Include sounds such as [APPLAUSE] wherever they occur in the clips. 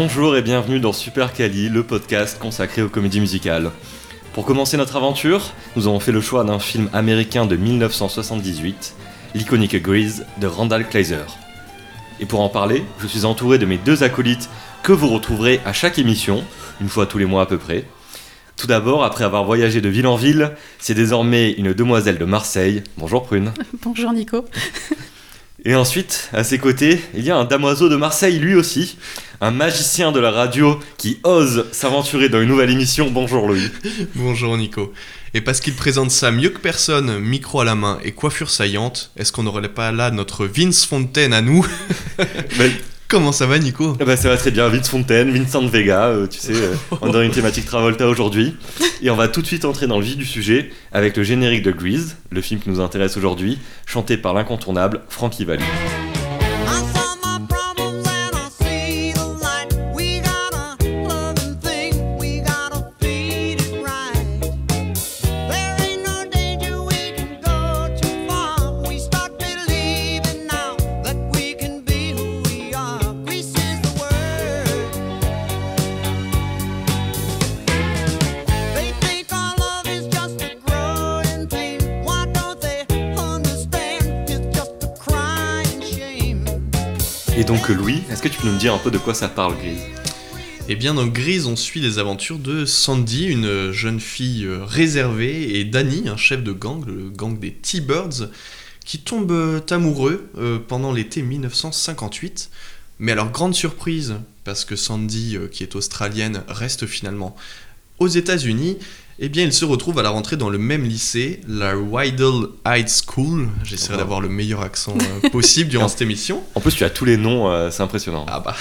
Bonjour et bienvenue dans Super Cali, le podcast consacré aux comédies musicales. Pour commencer notre aventure, nous avons fait le choix d'un film américain de 1978, l'iconique Grease de Randall Kleiser. Et pour en parler, je suis entouré de mes deux acolytes que vous retrouverez à chaque émission, une fois tous les mois à peu près. Tout d'abord, après avoir voyagé de ville en ville, c'est désormais une demoiselle de Marseille. Bonjour Prune. [LAUGHS] Bonjour Nico. Et ensuite, à ses côtés, il y a un damoiseau de Marseille lui aussi, un magicien de la radio qui ose s'aventurer dans une nouvelle émission. Bonjour Louis. [LAUGHS] Bonjour Nico. Et parce qu'il présente ça mieux que personne, micro à la main et coiffure saillante, est-ce qu'on n'aurait pas là notre Vince Fontaine à nous? [LAUGHS] Comment ça va Nico eh ben, ça va très bien, Vince Fontaine, Vincent Vega, euh, tu sais, euh, [LAUGHS] on est dans une thématique Travolta aujourd'hui. Et on va tout de suite entrer dans le vif du sujet avec le générique de Grease, le film qui nous intéresse aujourd'hui, chanté par l'incontournable Frankie Valli. Est-ce que tu peux nous dire un peu de quoi ça parle Grease Eh bien dans Grise, on suit les aventures de Sandy, une jeune fille euh, réservée, et Danny, un chef de gang, le gang des T-Birds, qui tombent euh, amoureux euh, pendant l'été 1958. Mais alors grande surprise, parce que Sandy, qui est australienne, reste finalement aux États-Unis, eh bien, ils se retrouvent à la rentrée dans le même lycée, la Rydell High School. J'essaierai Oh. d'avoir le meilleur accent euh, possible durant [LAUGHS] cette émission. En plus tu as tous les noms, euh, c'est impressionnant. Ah bah.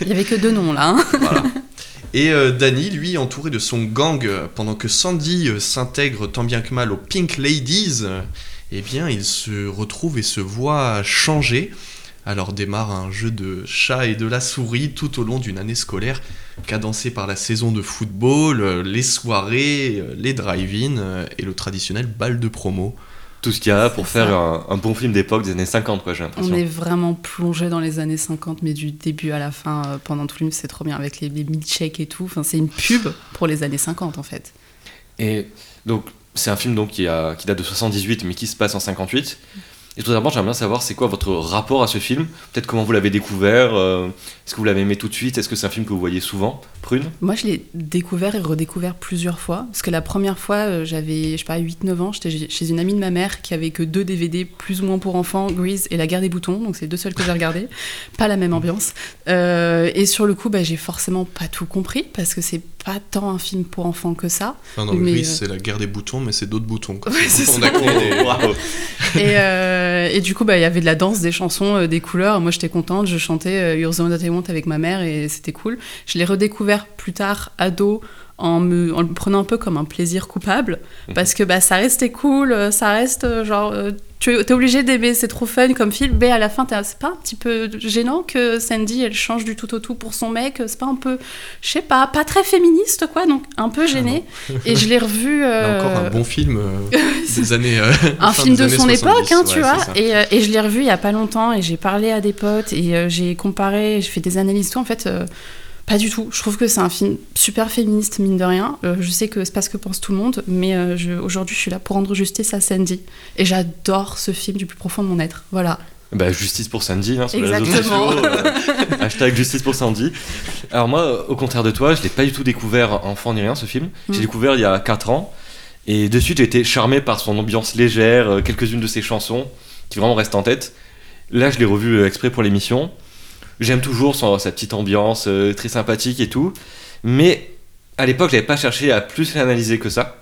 Il y avait que deux noms là. hein. [LAUGHS] Voilà. Et euh, Danny, lui, entouré de son gang, pendant que Sandy euh, s'intègre tant bien que mal aux Pink Ladies, euh, eh bien, il se retrouve et se voit changer. Alors démarre un jeu de chat et de la souris tout au long d'une année scolaire, cadencé par la saison de football, euh, les soirées, euh, les drive-in euh, et le traditionnel bal de promo. Tout ce qu'il y a pour faire un, un bon film d'époque des années 50 quoi j'ai On l'impression. est vraiment plongé dans les années 50, mais du début à la fin, euh, pendant tout le film, c'est trop bien avec les, les milkshakes et tout. Enfin, c'est une pub pour les années 50 en fait. Et donc, c'est un film donc, qui, a, qui date de 78, mais qui se passe en 58. Et tout d'abord, j'aimerais bien savoir c'est quoi votre rapport à ce film? Peut-être comment vous l'avez découvert euh, Est-ce que vous l'avez aimé tout de suite? Est-ce que c'est un film que vous voyez souvent? Prune? Moi, je l'ai découvert et redécouvert plusieurs fois. Parce que la première fois, euh, j'avais, je sais pas, 8-9 ans, j'étais chez une amie de ma mère qui avait que deux DVD plus ou moins pour enfants, Grease et La guerre des boutons. Donc, c'est les deux seuls que j'ai regardés. [LAUGHS] pas la même ambiance. Euh, et sur le coup, bah, j'ai forcément pas tout compris parce que c'est pas tant un film pour enfants que ça. Enfin, dans Mais, le euh, c'est la guerre des boutons, mais c'est d'autres boutons. Ouais, des-. [LAUGHS] Et, euh, et du coup, bah, il y avait de la danse, des chansons, des couleurs. Moi, j'étais contente. Je chantais You're avec ma mère et c'était cool. Je l'ai redécouvert plus tard, ado, en, me, en le prenant un peu comme un plaisir coupable. Parce que bah, ça restait cool, euh, ça reste euh, genre. euh, tu es obligé d'aimer, c'est trop fun comme film. Mais à la fin, c'est pas un petit peu gênant que Sandy, elle change du tout au tout pour son mec C'est pas un peu, je sais pas, pas très féministe, quoi. Donc un peu gêné. et je l'ai revu. [LAUGHS] Euh, encore un bon film euh, [LAUGHS] des années. euh, un film de son 70, époque, hein, tu vois. Et, et je l'ai revu il y a pas longtemps et j'ai parlé à des potes et j'ai comparé, j'ai fait des analyses tout. En fait, pas du tout. Je trouve que c'est un film super féministe, mine de rien. Euh, je sais que c'est pas ce que pense tout le monde, mais euh, aujourd'hui, je suis là pour rendre justice à Sandy. Et j'adore ce film du plus profond de mon être. Voilà. Bah, justice pour Sandy hein, sur les réseaux Exactement. sociaux. euh, [LAUGHS] hashtag justice pour Sandy. Alors moi, au contraire de toi, je l'ai pas du tout découvert enfant ni rien ce film. J'ai Mm. découvert il y a 4 ans. Et de suite, j'ai été charmé par son ambiance légère, quelques-unes de ses chansons qui vraiment restent en tête. Là, je l'ai revu exprès pour l'émission. J'aime toujours son- sa petite ambiance euh, très sympathique et tout. Mais à l'époque, j'avais pas cherché à plus l'analyser que ça.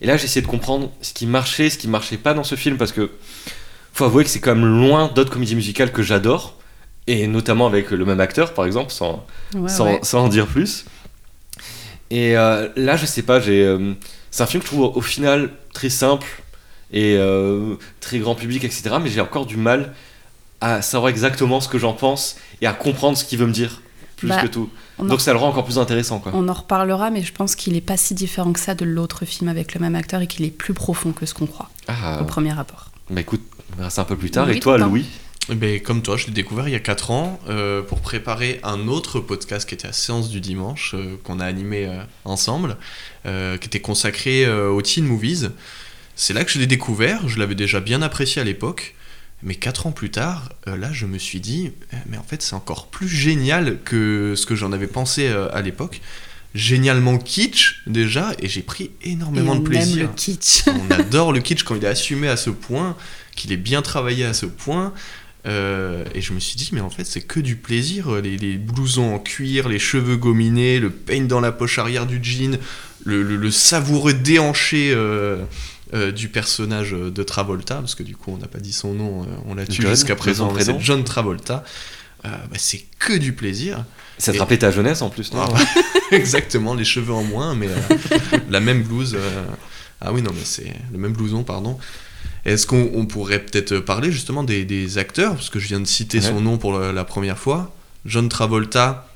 Et là, j'ai essayé de comprendre ce qui marchait, ce qui marchait pas dans ce film parce que faut avouer que c'est quand même loin d'autres comédies musicales que j'adore. Et notamment avec le même acteur, par exemple, sans, Ouais, sans, ouais. sans en dire plus. Et euh, là, je sais pas, j'ai, euh, c'est un film que je trouve au final très simple et euh, très grand public, etc. Mais j'ai encore du mal à savoir exactement ce que j'en pense et à comprendre ce qu'il veut me dire, plus Bah, que tout. En, Donc ça le rend encore plus intéressant, quoi. on en reparlera, mais je pense qu'il est pas si différent que ça de l'autre film avec le même acteur et qu'il est plus profond que ce qu'on croit Ah, au premier rapport. bah écoute, on verra ça un peu plus tard. Oui, et toi. Louis? Ben, comme toi, je l'ai découvert il y a 4 ans euh, pour préparer un autre podcast qui était à Séance du Dimanche, euh, qu'on a animé euh, ensemble, euh, qui était consacré euh, aux teen movies. C'est là que je l'ai découvert, je l'avais déjà bien apprécié à l'époque, mais 4 ans plus tard, euh, là je me suis dit, eh, mais en fait c'est encore plus génial que ce que j'en avais pensé euh, à l'époque. Génialement kitsch déjà, et j'ai pris énormément Et de on plaisir. aime le kitsch. [LAUGHS] On adore le kitsch quand il est assumé à ce point, qu'il est bien travaillé à ce point. Euh, et je me suis dit, mais en fait, c'est que du plaisir. Les, les blousons en cuir, les cheveux gominés, le peigne dans la poche arrière du jean, le, le- le savoureux déhanché euh, euh, du personnage de Travolta, parce que du coup, on n'a pas dit son nom, euh, on l'a tué jusqu'à présent, c'est. John Travolta. Euh, bah, c'est que du plaisir. Ça te rappelait ta jeunesse en plus, non Ah, [LAUGHS] Exactement, les cheveux en moins, mais la même blouse. Ah oui, non, mais c'est le même blouson, pardon. Est-ce qu'on on pourrait peut-être parler justement des, des acteurs? Parce que je viens de citer Ouais. son nom pour la, la première fois. John Travolta,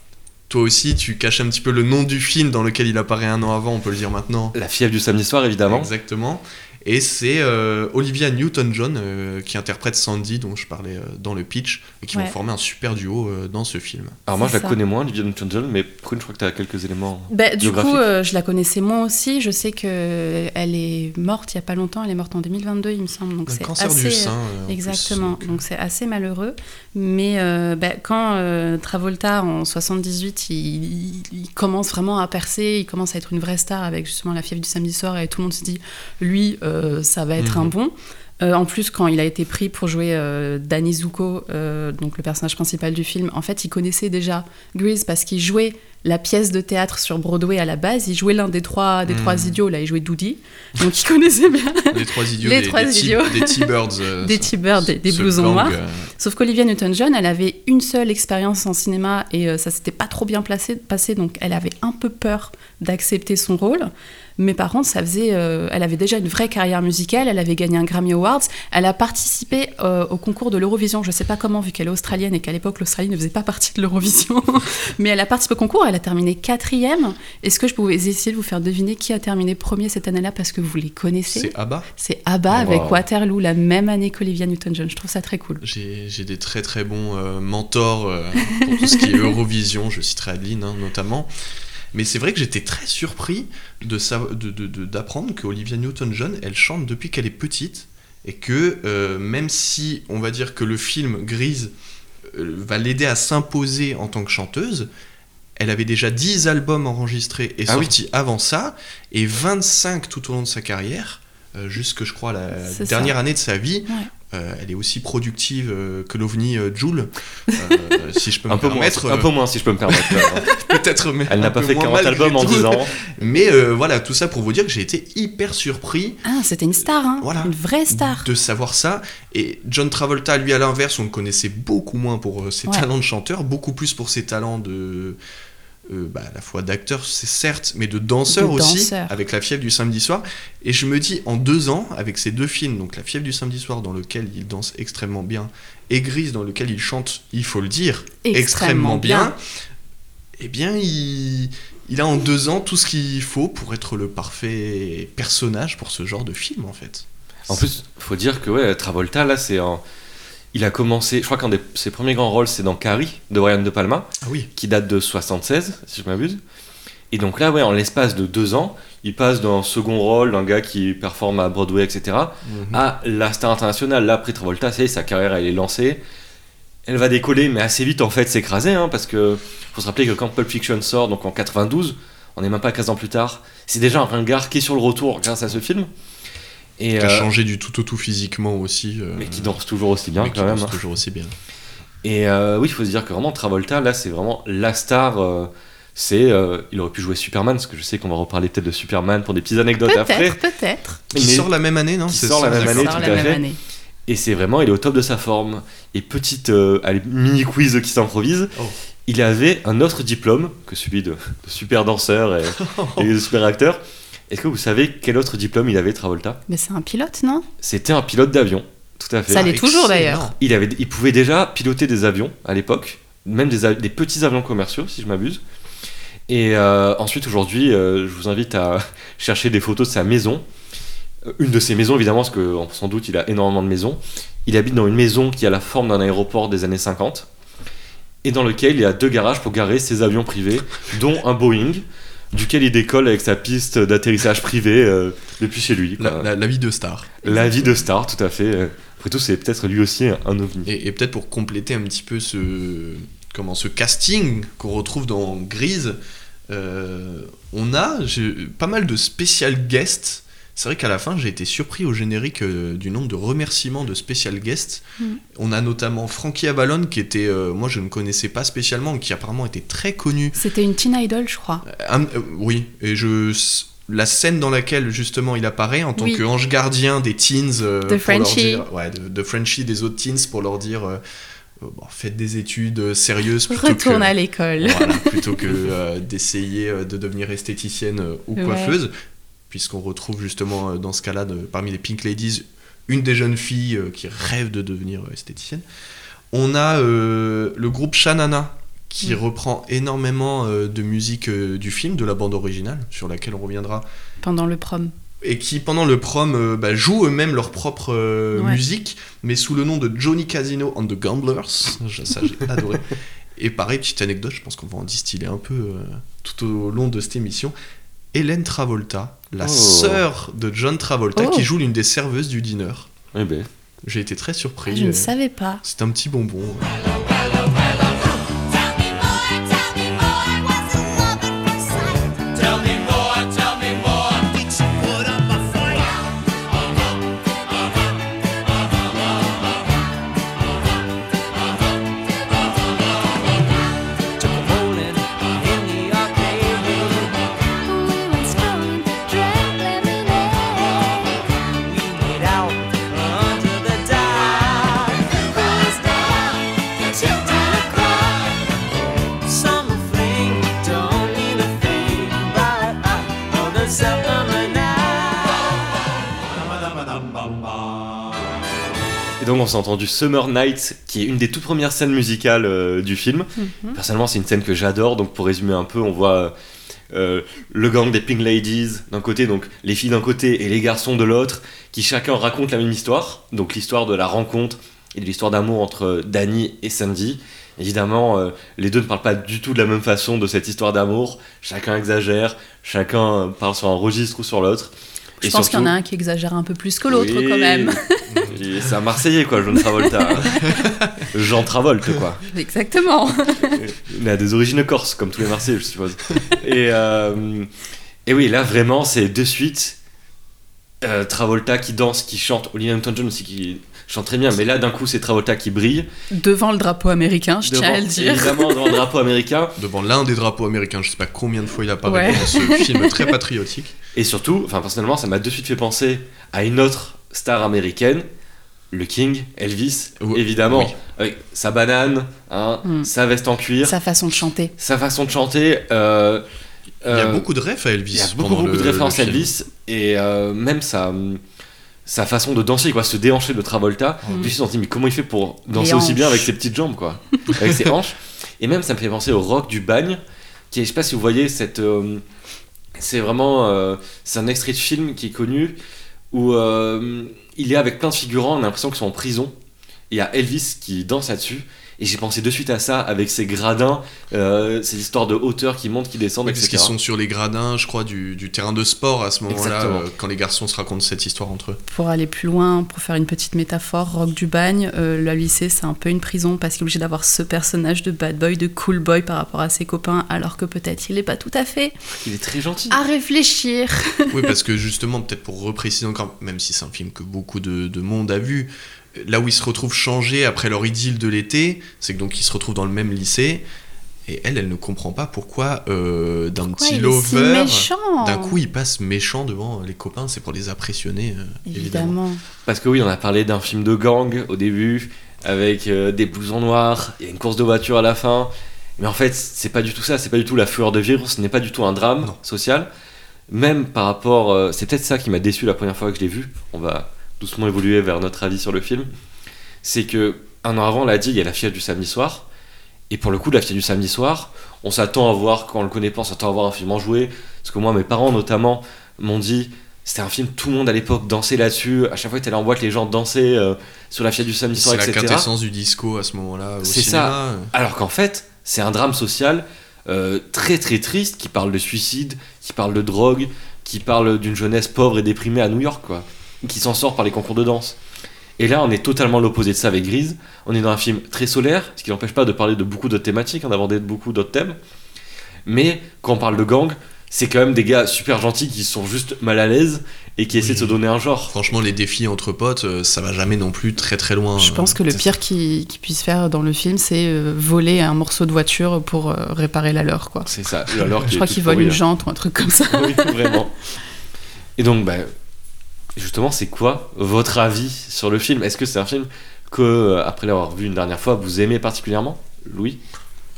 toi aussi, tu caches un petit peu le nom du film dans lequel il apparaît un an avant, on peut le dire maintenant. La fièvre du samedi soir, évidemment. Exactement. Et c'est euh, Olivia Newton-John euh, qui interprète Sandy, dont je parlais euh, dans le pitch, et qui Ouais. vont former un super duo euh, dans ce film. Alors moi, je la connais moins, Olivia Newton-John, mais Prune, je crois que tu as quelques éléments. Bah, du coup, euh, je la connaissais moi aussi. Je sais que elle est morte il y a pas longtemps. Elle est morte en 2022, il me semble. Donc Un c'est cancer assez, du sein. euh, plus, Exactement. donc, c'est assez malheureux. Mais euh, bah, quand euh, Travolta en 78, il, il- il commence vraiment à percer, il commence à être une vraie star avec justement la fièvre du samedi soir et tout le monde se dit, lui, euh, ça va être Mhm. un bon. Euh, en plus, quand il a été pris pour jouer euh, Danny Zuko, euh, donc le personnage principal du film, en fait, il connaissait déjà Grease parce qu'il jouait la pièce de théâtre sur Broadway à la base. Il jouait l'un des trois, des Mhm. trois idiots, là, il jouait Doody. Donc il [LAUGHS] connaissait bien Les trois idiots, Les des, trois des idiots. des T-Birds. euh, [LAUGHS] des T-Birds, des, des blousons noirs. euh, Sauf qu'Olivia Newton-John, elle avait une seule expérience en cinéma et euh, ça s'était pas trop bien placé, passé, donc elle avait un peu peur d'accepter son rôle. Mais par contre, ça faisait, euh, elle avait déjà une vraie carrière musicale, elle avait gagné un Grammy Awards, elle a participé euh, au concours de l'Eurovision. Je sais pas comment, vu qu'elle est australienne et qu'à l'époque l'Australie ne faisait pas partie de l'Eurovision, [LAUGHS] mais elle a participé au concours, elle a terminé quatrième. Est-ce que je pouvais essayer de vous faire deviner qui a terminé premier cette année-là? Parce que vous les connaissez C'est ABBA. C'est ABBA Wow. avec Waterloo la même année qu'Olivia Newton-John. Je trouve ça très cool. J'ai des très très bons euh, mentors pour tout ce qui est [LAUGHS] Eurovision, je citerai Adeline hein, notamment. Mais c'est vrai que j'étais très surpris de sav- de- de- de- d'apprendre que Olivia Newton-John, elle chante depuis qu'elle est petite et que euh, même si on va dire que le film Grise euh, va l'aider à s'imposer en tant que chanteuse, elle avait déjà 10 albums enregistrés et Ah oui. sortis avant ça et 25 tout au long de sa carrière. euh, jusque je crois la dernière ça. année de sa vie, Ouais. Euh, elle est aussi productive euh, que l'OVNI euh, Joule, euh, [LAUGHS] si je peux me Un peu, moins, permettre. un peu moins, si je peux me permettre. [LAUGHS] euh, peut-être, mais Elle n'a pas fait moins 40 malgré albums en tout. 10 ans. Mais euh, voilà, tout ça pour vous dire que j'ai été hyper surpris Ah, c'était une star, hein Voilà. Une vraie star. de savoir ça. Et John Travolta, lui, à l'inverse, on le connaissait beaucoup moins pour ses Ouais. talents de chanteur, beaucoup plus pour ses talents de. Euh, bah, à la fois d'acteur, c'est certes, mais de danseur De aussi, avec La fièvre du samedi soir. Et je me dis, en deux ans, avec ces deux films, donc La fièvre du samedi soir, dans lequel il danse extrêmement bien, et Grise, dans lequel il chante, il faut le dire, extrêmement bien, eh bien, il, il a en deux ans tout ce qu'il faut pour être le parfait personnage pour ce genre de film, en fait. En plus, faut dire que ouais, Travolta, là, c'est un... Il a commencé, je crois qu'un de ses premiers grands rôles, c'est dans Carrie, de Brian De Palma, Ah oui. qui date de 76, si je m'abuse. Et donc là, ouais, en l'espace de deux ans, il passe d'un second rôle d'un gars qui performe à Broadway, etc., Mhm. à la star internationale. Là, après Travolta, sa carrière, elle est lancée. Elle va décoller, mais assez vite, en fait, s'écraser, hein, parce que faut se rappeler que quand Pulp Fiction sort, donc en 92, on n'est même pas 15 ans plus tard, c'est déjà un ringard qui est sur le retour grâce à ce film. Et, qui a euh, changé du tout au tout physiquement aussi. euh, mais qui danse toujours aussi bien, mais qui quand même. danse hein. toujours aussi bien. Et euh, oui, il faut se dire que vraiment Travolta, là, c'est vraiment la star. euh, c'est, euh, il aurait pu jouer Superman, parce que je sais qu'on va reparler peut-être de Superman pour des petites anecdotes après. Peut-être, peut-être. Qui sort la même année, non qui sort la même année, tout la à même fait. année. Et c'est vraiment, il est au top de sa forme. Et petite euh, allez, mini quiz qui s'improvise. Oh. Il avait un autre diplôme que celui de, de super danseur et, [LAUGHS] et de super acteur. Est-ce que vous savez quel autre diplôme il avait, Travolta? Mais c'est un pilote, non? C'était un pilote d'avion, tout à fait. Ça l'est toujours, d'ailleurs. Il, avait, il pouvait déjà piloter des avions à l'époque, même des, petits avions commerciaux, si je m'abuse. Et euh, ensuite, aujourd'hui, euh, je vous invite à [LAUGHS] chercher des photos de sa maison. euh, une de ses maisons, évidemment, parce que sans doute il a énormément de maisons. Il habite dans une maison qui a la forme d'un aéroport des années 50 et dans lequel il y a deux garages pour garer ses avions privés, dont un Boeing, duquel il décolle avec sa piste d'atterrissage privée euh, depuis chez lui. La, la- la vie de star. La vie de star, tout à fait. Après tout, c'est peut-être lui aussi un, ovni. Et, et peut-être pour compléter un petit peu ce, comment, ce casting qu'on retrouve dans Grise, euh, on a pas mal de spécial guests. C'est vrai qu'à la fin, j'ai été surpris au générique euh, du nombre de remerciements de spécial guests. Mhm. On a notamment Frankie Avalon, qui était, euh, moi je ne connaissais pas spécialement, qui apparemment était très connu. C'était une teen idol, je crois. Un- euh, oui, et je. La scène dans laquelle justement il apparaît en tant Oui. qu'ange gardien des teens, euh, De Frenchie. dire- ouais, de, de Frenchie des autres teens pour leur dire euh, bon, faites des études sérieuses plutôt Retourne que, à l'école. voilà, plutôt que euh, d'essayer de devenir esthéticienne ou Ouais. Puisqu'on retrouve justement euh, dans ce cas-là, parmi les Pink Ladies, une des jeunes filles euh, qui rêve de devenir euh, esthéticienne. On a euh, le groupe Shanana qui Mm. reprend énormément euh, de musique euh, du film, de la bande originale, sur laquelle on reviendra, Pendant le prom. et qui pendant le prom bah, jouent eux-mêmes leur propre Ouais. musique, mais sous le nom de Johnny Casino and the Gamblers. Ça, j'ai adoré. [LAUGHS] Et pareil, petite anecdote, je pense qu'on va en distiller un peu tout au long de cette émission. Hélène Travolta, la Oh. sœur de John Travolta, Oh. qui joue l'une des serveuses du dîner. Eh ben, J'ai été très surpris. Ah, je ne euh, savais pas. C'est un petit bonbon. Donc on s'est entendu Summer Night, qui est une des toutes premières scènes musicales euh, du film. Mhm. Personnellement, c'est une scène que j'adore. Donc pour résumer un peu, on voit euh, le gang des Pink Ladies d'un côté, donc les filles d'un côté et les garçons de l'autre, qui chacun raconte la même histoire. Donc l'histoire de la rencontre et de l'histoire d'amour entre Danny et Sandy. Évidemment, euh, les deux ne parlent pas du tout de la même façon de cette histoire d'amour. Chacun exagère, chacun euh, parle sur un registre ou sur l'autre. Je Et pense qu'il y en a un qui exagère un peu plus que l'autre Oui. quand même. [LAUGHS] C'est un Marseillais, quoi, John Travolta. [LAUGHS] Jean Travolta, quoi. Exactement. Il a des origines corses, comme tous les Marseillais, je suppose. Et, euh, et oui, là, vraiment, c'est de suite euh, Travolta qui danse, qui chante. Olivia Newton-John aussi qui chante très bien, mais là, d'un coup, c'est Travolta qui brille. Devant le drapeau américain, je tiens à le Devant- dire. Évidemment, devant le drapeau américain. [LAUGHS] Devant l'un des drapeaux américains, je sais pas combien de fois il apparaît Ouais. dans ce [LAUGHS] film très patriotique. Et surtout, enfin, personnellement, ça m'a de suite fait penser à une autre star américaine. Le King, Elvis, Oui. évidemment, Oui. avec sa banane, hein, Mm. sa veste en cuir, Sa façon de chanter. sa façon de chanter. euh, Il y a euh, beaucoup de refs à Elvis. Il y a beaucoup, beaucoup de références à. Elvis et euh, même sa, sa façon de danser, quoi, se déhancher de Travolta. Mm. Je me suis senti, mais comment il fait pour danser aussi bien avec ses petites jambes, quoi Avec ses hanches. Et même, ça me fait penser au rock du bagne, qui est, je sais pas si vous voyez, cette. euh, c'est vraiment. euh, c'est un extrait de film qui est connu où euh, il est avec plein de figurants, on a l'impression qu'ils sont en prison. Et il y a Elvis qui danse là-dessus. Et j'ai pensé de suite à ça avec ces gradins, euh, ces histoires de hauteur qui montent, qui descendent, Oui, parce etc. qu'ils sont sur les gradins, je crois, du, du terrain de sport à ce moment-là, euh, quand les garçons se racontent cette histoire entre eux. Pour aller plus loin, pour faire une petite métaphore, Rock du Bagne, euh, le lycée c'est un peu une prison parce qu'il est obligé d'avoir ce personnage de bad boy, de cool boy par rapport à ses copains, alors que peut-être il n'est pas tout à fait. Il est très gentil. À réfléchir. Oui, parce que justement, peut-être pour repréciser encore, même si c'est un film que beaucoup de, de monde a vu, là où ils se retrouvent changés après leur idylle de l'été, c'est que donc ils se retrouvent dans le même lycée, et elle, elle ne comprend pas pourquoi euh, d'un petit lover, méchant d'un coup il passe méchant devant les copains, c'est pour les impressionner, euh, évidemment. Évidemment. Parce que oui, on a parlé d'un film de gang au début, avec euh, des blousons noirs, il y a une course de voiture à la fin. Mais en fait, c'est pas du tout ça, c'est pas du tout la fureur de vivre, ce n'est pas du tout un drame Non. social. Même par rapport. euh, c'est peut-être ça qui m'a déçu la première fois que je l'ai vu. On va doucement évoluer vers notre avis sur le film. C'est que, un an avant, on l'a dit, il y a la fièvre du samedi soir. Et pour le coup, la fièvre du samedi soir, on s'attend à voir, quand on le connaît pas, on s'attend à voir un film en jouet. Parce que moi, mes parents notamment m'ont dit c'était un film, tout le monde à l'époque dansait là-dessus. À chaque fois que t'allais en boîte, les gens dansaient euh, sur la fièvre du samedi soir, C'est la etc. quintessence du disco à ce moment-là. C'est cinéma. Alors qu'en fait, c'est un drame social euh, très très triste qui parle de suicide, qui parle de drogue, qui parle d'une jeunesse pauvre et déprimée à New York, quoi, qui s'en sort par les concours de danse. Et là, on est totalement l'opposé de ça avec Grise. On est dans un film très solaire, ce qui n'empêche pas de parler de beaucoup d'autres thématiques, hein, d'aborder beaucoup d'autres thèmes. Mais quand on parle de gang, c'est quand même des gars super gentils qui sont juste mal à l'aise et qui essaient de se donner un genre. Franchement, les défis entre potes, euh, ça va jamais non plus très très loin. Je pense que le pire qu'ils puissent faire dans le film, c'est euh, voler un morceau de voiture pour euh, réparer la leur, quoi. C'est ça. Je crois qu'ils volent une jante ou un truc comme ça. oui, vraiment. Et donc, bah, justement, c'est quoi votre avis sur le film? Est-ce que c'est un film que, euh, après l'avoir vu une dernière fois, vous aimez particulièrement? Louis?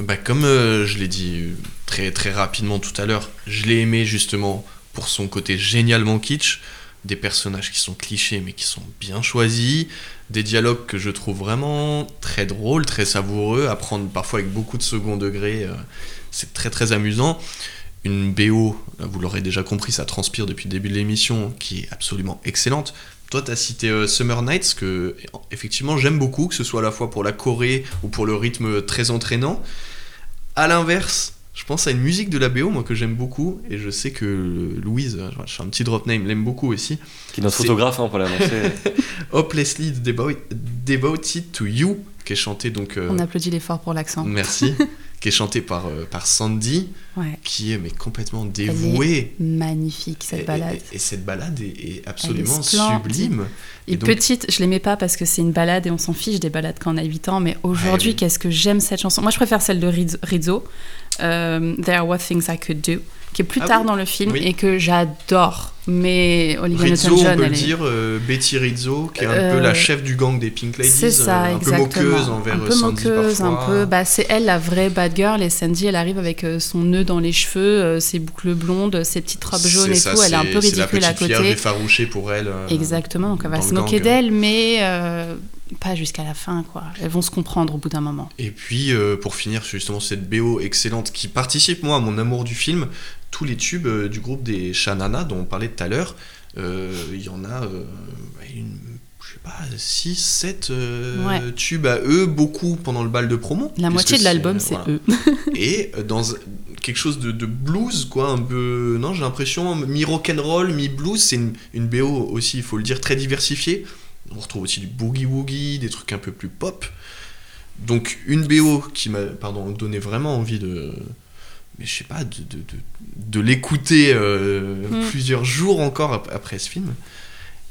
Bah, comme euh, je l'ai dit euh, très très rapidement tout à l'heure, je l'ai aimé justement pour son côté génialement kitsch, des personnages qui sont clichés mais qui sont bien choisis, des dialogues que je trouve vraiment très drôles, très savoureux, à prendre parfois avec beaucoup de second degré, c'est très très amusant. Une BO, vous l'aurez déjà compris, ça transpire depuis le début de l'émission, qui est absolument excellente. Toi, tu as cité euh, Summer Nights, que effectivement j'aime beaucoup, que ce soit à la fois pour la choré ou pour le rythme très entraînant. À l'inverse, je pense à une musique de la BO, moi, que j'aime beaucoup, et je sais que Louise, euh, je fais un petit drop name, l'aime beaucoup aussi. Qui est notre photographe, hein, pour l'annoncer. [LAUGHS] Hopelessly Devo- Devoted to You, qui est chanté donc. euh, On applaudit l'effort pour l'accent. Merci. [LAUGHS] qui est chanté par, euh, par Sandy, Ouais. qui est mais complètement dévouée. Magnifique Et, cette balade. et- et cette balade est, est absolument sublime. Et, et donc- petite, je l'aimais pas parce que c'est une balade et on s'en fiche des balades quand on a 8 ans, mais aujourd'hui, oui. qu'est-ce que j'aime cette chanson? Moi, je préfère celle de Riz- Rizzo, euh, There Are What Things I Could Do, qui est plus Ah tard oui dans le film Oui. et que j'adore. Mais Olivia Rizzo, on Newton-John, peut elle le est... dire, euh, Betty Rizzo, qui est un Euh, peu la chef du gang des Pink Ladies, C'est ça, euh, un exactement. peu moqueuse envers un euh, peu Sandy moqueuse, un parfois. peu. Bah, c'est elle la vraie bad girl et Sandy, elle arrive avec euh, son nœud dans les cheveux, euh, ses boucles blondes, ses petites robes jaunes et C'est ça, tout. Elle est un c'est- peu c'est la ridicule à petite fière côté. effarouchée pour elle. euh, Exactement, donc elle va se moquer d'elle, mais euh, pas jusqu'à la fin, quoi. Elles vont se comprendre au bout d'un moment. Et puis, euh, pour finir justement cette BO excellente qui participe, moi, à mon amour du film, tous les tubes euh, du groupe des Shanana dont on parlait tout à l'heure, euh, il y en a une, je sais pas, 6, 7 Ouais. tubes à eux, beaucoup pendant le bal de promo. La moitié de l'album, c'est voilà. eux. [LAUGHS] Et dans quelque chose de, de blues, quoi, un peu. Non, j'ai l'impression, mi rock'n'roll, mi blues, c'est une, une BO aussi, il faut le dire, très diversifiée. On retrouve aussi du boogie woogie, des trucs un peu plus pop. Donc, une BO qui m'a pardon, donné vraiment envie de. Mais je sais pas, de, de, de, de l'écouter euh, Mm. plusieurs jours encore ap- après ce film.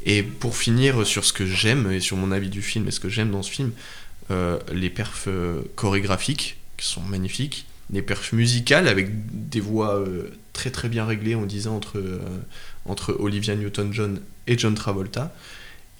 Et pour finir sur ce que j'aime et sur mon avis du film et ce que j'aime dans ce film, euh, les perfs euh, chorégraphiques qui sont magnifiques, les perfs musicales avec des voix euh, très très bien réglées, on disait entre, entre Olivia Newton-John et John Travolta.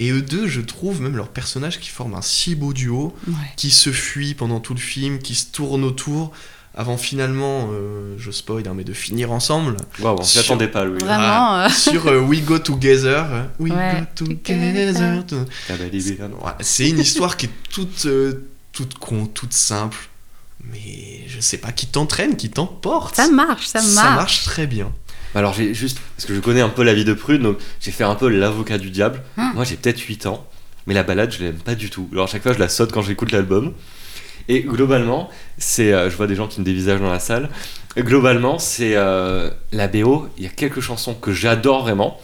Et eux deux, je trouve même leurs personnages qui forment un si beau duo, Ouais. qui se fuient pendant tout le film, qui se tournent autour, avant finalement, euh, je spoil, hein, mais de finir ensemble. Waouh, on s'y attendait pas, Louis. Vraiment, Ah, euh. sur euh, We Go Together. euh, We Ouais. Go Together. Ah bah, Ouais, c'est une histoire qui est toute, euh, toute con, toute simple, mais je sais pas, qui t'entraîne, qui t'emporte. Ça marche, ça marche. Ça marche très bien. Alors j'ai juste, parce que je connais un peu la vie de Prude, donc j'ai fait un peu l'avocat du diable. Ah. Moi j'ai peut-être 8 ans, mais la balade je l'aime pas du tout. Alors à chaque fois je la saute quand j'écoute l'album. Et globalement, c'est, euh, je vois des gens qui me dévisagent dans la salle. Globalement, c'est euh, la BO. Il y a quelques chansons que j'adore vraiment.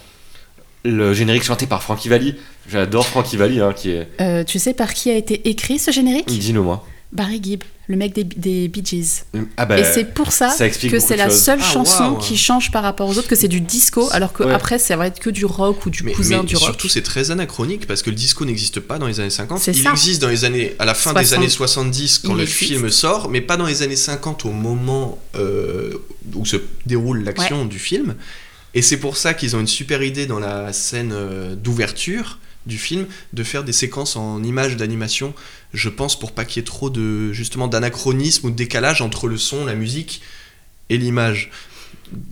Le générique chanté par Frankie Valli. J'adore Frankie Valli, hein, qui est. Euh, tu sais par qui a été écrit ce générique? Dis-nous moi. Barry Gibb, le mec des, des Bee Gees. Ah bah, et c'est pour ça, que c'est la choses. seule Ah, chanson qui change par rapport aux autres, que c'est du disco, alors que Ouais. après ça va être que du rock ou du Mais, cousin mais du rock. surtout, c'est très anachronique parce que le disco n'existe pas dans les années 50. C'est Il ça. existe dans les années, à la fin des 60. années 70 quand Il le existe. film sort, mais pas dans les années 50 au moment euh, où se déroule l'action du film. Et c'est pour ça qu'ils ont une super idée dans la scène euh, d'ouverture du film de faire des séquences en images d'animation. Je pense pour pas qu'il y ait trop de justement d'anachronisme ou de décalage entre le son, la musique et l'image.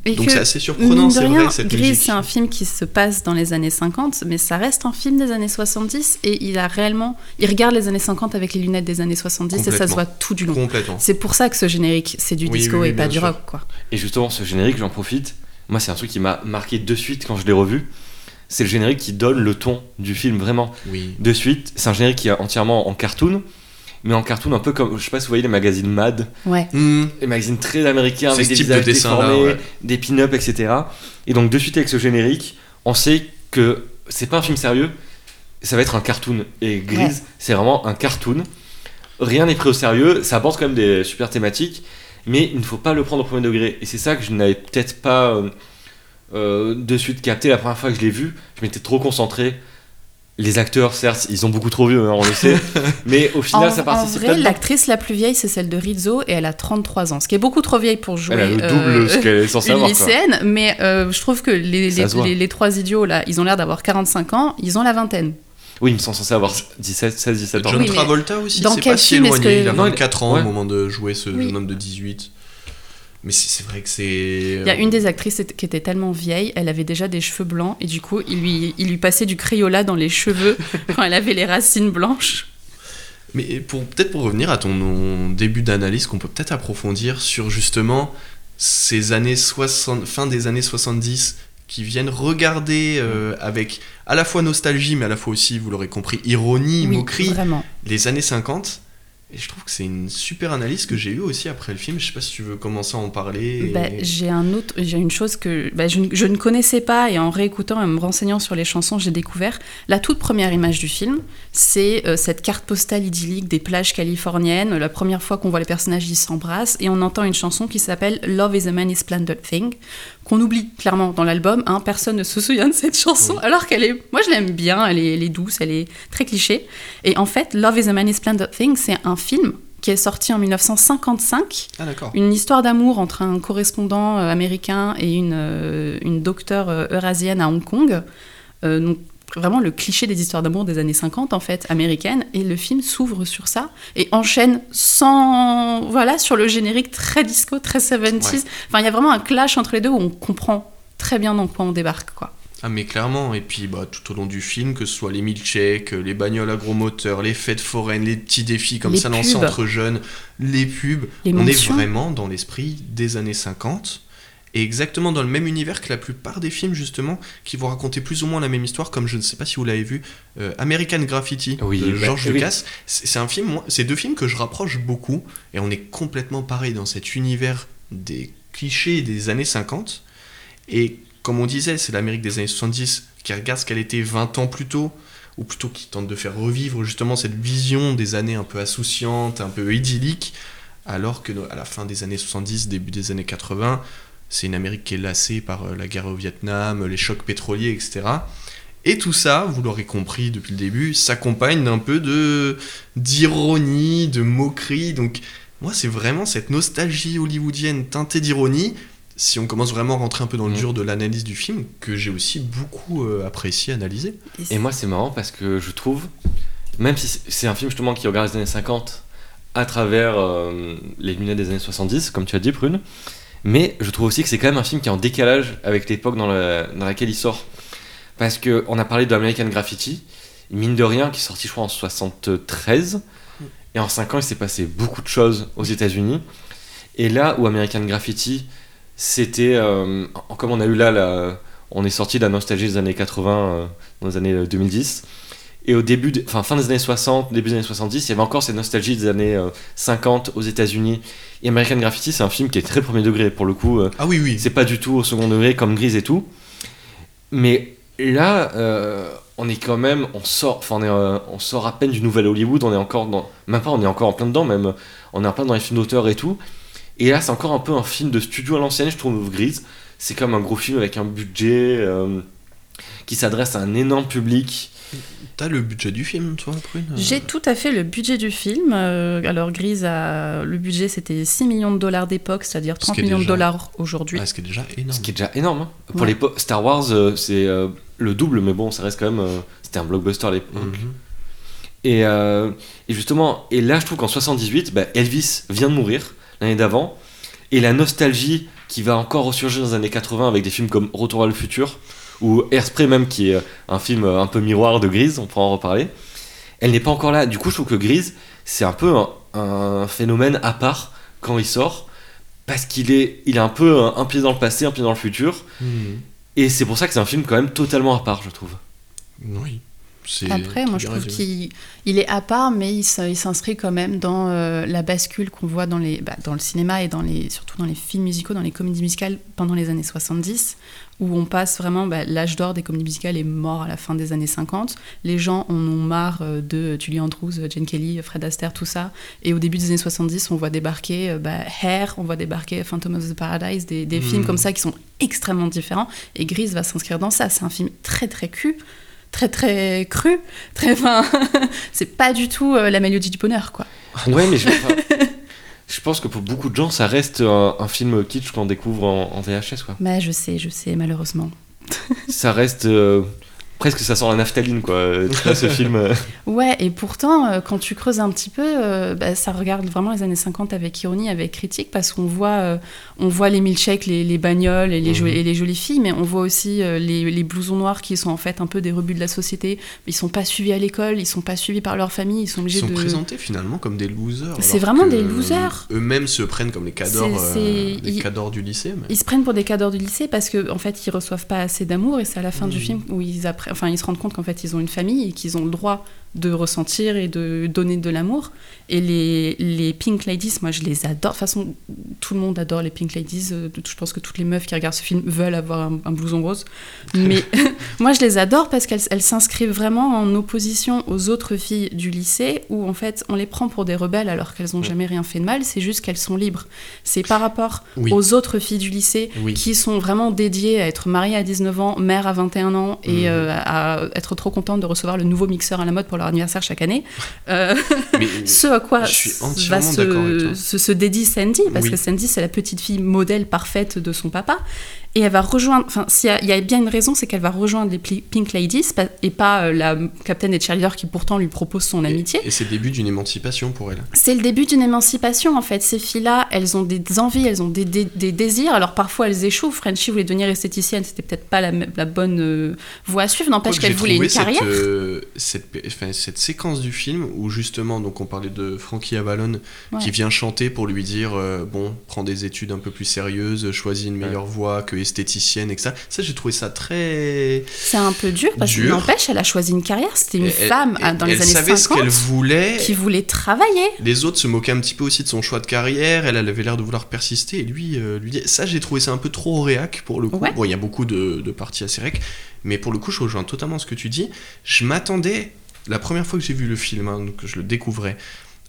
Et Donc c'est assez surprenant, c'est vrai cette musique. c'est un film qui se passe dans les années 50, mais ça reste un film des années 70 et il a réellement, il regarde les années 50 avec les lunettes des années 70 et ça se voit tout du long. Complètement. C'est pour ça que ce générique, c'est du Oui, disco oui, oui, et pas du sûr. rock, quoi. Et justement, ce générique, j'en profite. Moi, c'est un truc qui m'a marqué de suite quand je l'ai revu. C'est le générique qui donne le ton du film, vraiment. Oui. De suite, c'est un générique qui est entièrement en cartoon, mais en cartoon un peu comme, je sais pas si vous voyez les magazines Mad, Ouais. Hmm. les magazines très américains avec ce des type de visages dessin-là, déformés, ouais. des pin-up, etc. Et donc de suite avec ce générique, on sait que c'est pas un film sérieux, ça va être un cartoon. Et Grise, Ouais. c'est vraiment un cartoon. Rien n'est pris au sérieux, ça apporte quand même des super thématiques, mais il ne faut pas le prendre au premier degré. Et c'est ça que je n'avais peut-être pas euh, euh, de suite capté la première fois que je l'ai vu. Je m'étais trop concentré. Les acteurs, certes, ils ont beaucoup trop vieux, hein, on le sait, [LAUGHS] mais au final, en, ça en participe vrai, là-dedans. l'actrice la plus vieille, c'est celle de Rizzo, et elle a 33 ans, ce qui est beaucoup trop vieille pour jouer Elle a le euh, double de ce qu'elle est censée une avoir. lycéenne, mais euh, je trouve que les, les, trois idiots, là, ils ont l'air d'avoir 45 ans, ils ont la vingtaine. Oui, ils sont censés avoir 17, 16, 17 ans. John Oui, Travolta aussi, dans c'est quel pas si éloigné. que- Il a Non, il- 24 ans ouais. au moment de jouer ce Oui. jeune homme de 18. Mais c'est vrai que c'est. Il y a une des actrices qui était tellement vieille, elle avait déjà des cheveux blancs, et du coup, il lui, il lui passait du crayola dans les cheveux [LAUGHS] quand elle avait les racines blanches. Mais pour peut-être pour revenir à ton début d'analyse, qu'on peut peut-être approfondir sur justement ces années 60, fin des années 70 qui viennent regarder euh, avec à la fois nostalgie, mais à la fois aussi, vous l'aurez compris, ironie, Oui, moquerie, vraiment. les années 50. Et je trouve que c'est une super analyse que j'ai eue aussi après le film. Je sais pas si tu veux commencer à en parler. Bah, j'ai un autre, j'ai une chose que bah, je, ne- ne connaissais pas et en réécoutant et en me renseignant sur les chansons, j'ai découvert la toute première image du film, c'est euh, cette carte postale idyllique des plages californiennes, la première fois qu'on voit les personnages ils s'embrassent et on entend une chanson qui s'appelle Love is a many splendid thing qu'on oublie clairement dans l'album. hein. personne ne se souvient de cette chanson Oui. alors qu'elle est, moi je l'aime bien, elle est, elle est douce, elle est très cliché. Et en fait, Love is a many splendid thing, c'est un film qui est sorti en 1955 Ah d'accord. une histoire d'amour entre un correspondant euh, américain et une, euh, une docteure euh, eurasienne à Hong Kong. Euh, donc, vraiment le cliché des histoires d'amour des années 50, en fait, américaines. Et le film s'ouvre sur ça et enchaîne sans. Voilà, sur le générique très disco, très 70s. Ouais. Enfin, il y a vraiment un clash entre les deux où on comprend très bien dans quoi on débarque, quoi. Ah mais clairement, et puis bah, tout au long du film, que ce soit les milkshakes, les bagnoles à gros moteur, les fêtes foraines, les petits défis comme Les ça lancés entre jeunes, les pubs, Les on est vraiment dans l'esprit des années 50, et exactement dans le même univers que la plupart des films justement, qui vont raconter plus ou moins la même histoire, comme je ne sais pas si vous l'avez vu, euh, American Graffiti Oui, de bah, George. Lucas. C'est c'est un film, c'est deux films que je rapproche beaucoup, et on est complètement pareil dans cet univers des clichés des années 50, et comme on disait, c'est l'Amérique des années 70 qui regarde ce qu'elle était 20 ans plus tôt, ou plutôt qui tente de faire revivre justement cette vision des années un peu insouciantes, un peu idylliques, alors que à la fin des années 70, début des années 80, c'est une Amérique qui est lassée par euh, la guerre au Vietnam, les chocs pétroliers, etc. Et tout ça, vous l'aurez compris depuis le début, s'accompagne d'un peu de d'ironie, de moquerie. Donc moi, c'est vraiment cette nostalgie hollywoodienne teintée d'ironie. Si on commence vraiment à rentrer un peu dans le Mm. dur de l'analyse du film, que j'ai aussi beaucoup euh, apprécié, analysé. Et moi, c'est marrant parce que je trouve, même si c'est- c'est un film justement qui regarde les années 50 à travers euh, les lunettes des années 70, comme tu as dit, Prune, mais je trouve aussi que c'est quand même un film qui est en décalage avec l'époque dans, la- dans laquelle il sort. Parce que on a parlé de American Graffiti, mine de rien, qui est sorti, je crois, en 73, et en 5 ans, il s'est passé beaucoup de choses aux États-Unis. Et là où American Graffiti, c'était, euh, comme on a eu là, on est sorti de la nostalgie des années 80 euh, dans les années euh, 2010. Et au début, des- enfin fin des années 60, début des années 70, il y avait encore cette nostalgie des années euh, 50 aux États-Unis. Et American Graffiti, c'est un film qui est très premier degré pour le coup. euh, Ah oui, oui. c'est pas du tout au second degré comme Grise et tout. Mais là, euh, on est quand même, on sort, enfin on, est, euh, on sort à peine du nouvel Hollywood. On est encore dans, même pas, on est encore en plein dedans, même on est en plein dans les films d'auteur et tout. Et là, c'est encore un peu un film de studio à l'ancienne, je trouve Grise. C'est comme un gros film avec un budget euh, qui s'adresse à un énorme public. T'as le budget du film, toi, Prune? J'ai tout à fait le budget du film. Euh, alors, Grise, a... le budget, c'était 6 millions de dollars d'époque, c'est-à-dire Ce 30 qui est millions de dollars aujourd'hui. Ah, ce qui est déjà énorme. Ce qui est déjà énorme. hein. Pour Ouais. l'époque, Star Wars, euh, c'est euh, le double, mais bon, ça reste quand même. euh, C'était un blockbuster à l'époque. Mhm. Et, euh, et justement, et là je trouve qu'en 78, bah, Elvis vient de mourir l'année d'avant, et la nostalgie qui va encore ressurgir dans les années 80 avec des films comme Retour vers le futur, ou Airspray même, qui est un film euh, un peu miroir de Grise, on pourra en reparler, elle n'est pas encore là. Du coup, je trouve que Grise, c'est un peu un, un phénomène à part quand il sort, parce qu'il est, il est un peu un, un pied dans le passé, un pied dans le futur, Mhm. Et c'est pour ça que c'est un film quand même totalement à part, je trouve. Oui. C'est Après, moi, je trouve qu'il il est à part, mais il s'inscrit quand même dans euh, la bascule qu'on voit dans, les, bah, dans le cinéma et dans les, surtout dans les films musicaux, dans les comédies musicales pendant les années 70, où on passe vraiment, bah, l'âge d'or des comédies musicales est mort à la fin des années 50. Les gens en ont marre euh, de Julie Andrews, Jane Kelly, Fred Astaire, tout ça. Et au début des années 70, on voit débarquer euh, bah, Hair, on voit débarquer Phantom of the Paradise, des, des Mm. films comme ça qui sont extrêmement différents. Et Grease va s'inscrire dans ça. C'est un film très très cul, très très cru, très fin. [LAUGHS] c'est pas du tout euh, la mélodie du bonheur, quoi. Ouais, mais je, [LAUGHS] je pense que pour beaucoup de gens, ça reste un, un film kitsch qu'on découvre en, en VHS, quoi. Mais je sais, je sais, malheureusement. Ça reste. euh, presque ça sent la naphtaline, quoi. euh, Tu ce [LAUGHS] film. euh, Ouais, et pourtant, euh, quand tu creuses un petit peu, bah, ça regarde vraiment les années 50 avec ironie, avec critique, parce qu'on voit, on voit les milkshakes, les, les bagnoles et les, Mhm. et les jolies filles, mais on voit aussi les, les blousons noirs qui sont en fait un peu des rebuts de la société. Ils sont pas suivis à l'école, ils sont pas suivis par leur famille, ils sont Ils obligés sont de. présentés finalement comme des losers. C'est vraiment des losers. Eux-mêmes se prennent comme les cadors, euh, ils- cadors du lycée. mais- Ils se prennent pour des cadors du lycée parce que en fait ils reçoivent pas assez d'amour et c'est à la fin du film où ils apprennent, enfin ils se rendent compte qu'en fait ils ont une famille et qu'ils ont le droit de ressentir et de donner de l'amour. Et les, les Pink Ladies, moi je les adore. De toute façon, tout le monde adore les Pink Ladies. Euh, Je pense que toutes les meufs qui regardent ce film veulent avoir un, un blouson rose. Mais [LAUGHS] moi je les adore parce qu'elles elles s'inscrivent vraiment en opposition aux autres filles du lycée où en fait on les prend pour des rebelles alors qu'elles ont Ouais. jamais rien fait de mal. C'est juste qu'elles sont libres. C'est par rapport Oui. aux autres filles du lycée Oui. qui sont vraiment dédiées à être mariées à 19 ans, mères à 21 ans et Mhm. euh, à être trop contentes de recevoir le nouveau mixeur à la mode pour leur anniversaire chaque année. Euh, Mais- [LAUGHS] ce à quoi Je suis va se, se, se dédie Sandy, parce Oui. que Sandy, c'est la petite fille modèle parfaite de son papa. Et elle va rejoindre, enfin, s'il y, a- il y a bien une raison, c'est qu'elle va rejoindre les Pink Ladies et pas euh, la capitaine des cheerleaders qui pourtant lui propose son Et- amitié. Et, c'est le début d'une émancipation pour elle. C'est le début d'une émancipation en fait. Ces filles-là, elles ont des envies, elles ont des, des- des désirs. Alors parfois elles échouent. Frenchie voulait devenir esthéticienne, c'était peut-être pas la, la bonne euh, voie à suivre. N'empêche qu'elle voulait une carrière. Cette, euh, cette, enfin, cette séquence du film où justement, donc on parlait de Frankie Avalon Ouais. qui vient chanter pour lui dire euh, bon, prends des études un peu plus sérieuses, choisis une meilleure voie que esthéticienne et que ça. Ça, j'ai trouvé ça très. C'est un peu dur parce que n'empêche, elle a choisi une carrière. C'était une Elle- femme elle- dans les elle années savait ce 50 qu'elle voulait. qui voulait travailler. Les autres se moquaient un petit peu aussi de son choix de carrière. Elle, elle avait l'air de vouloir persister. Et lui, euh, lui dit ça, j'ai trouvé ça un peu trop réac pour le coup. Ouais. Bon, il y a beaucoup de, de parties assez réac, mais pour le coup, je rejoins totalement ce que tu dis. Je m'attendais, la première fois que j'ai vu le film, hein, donc je le découvrais,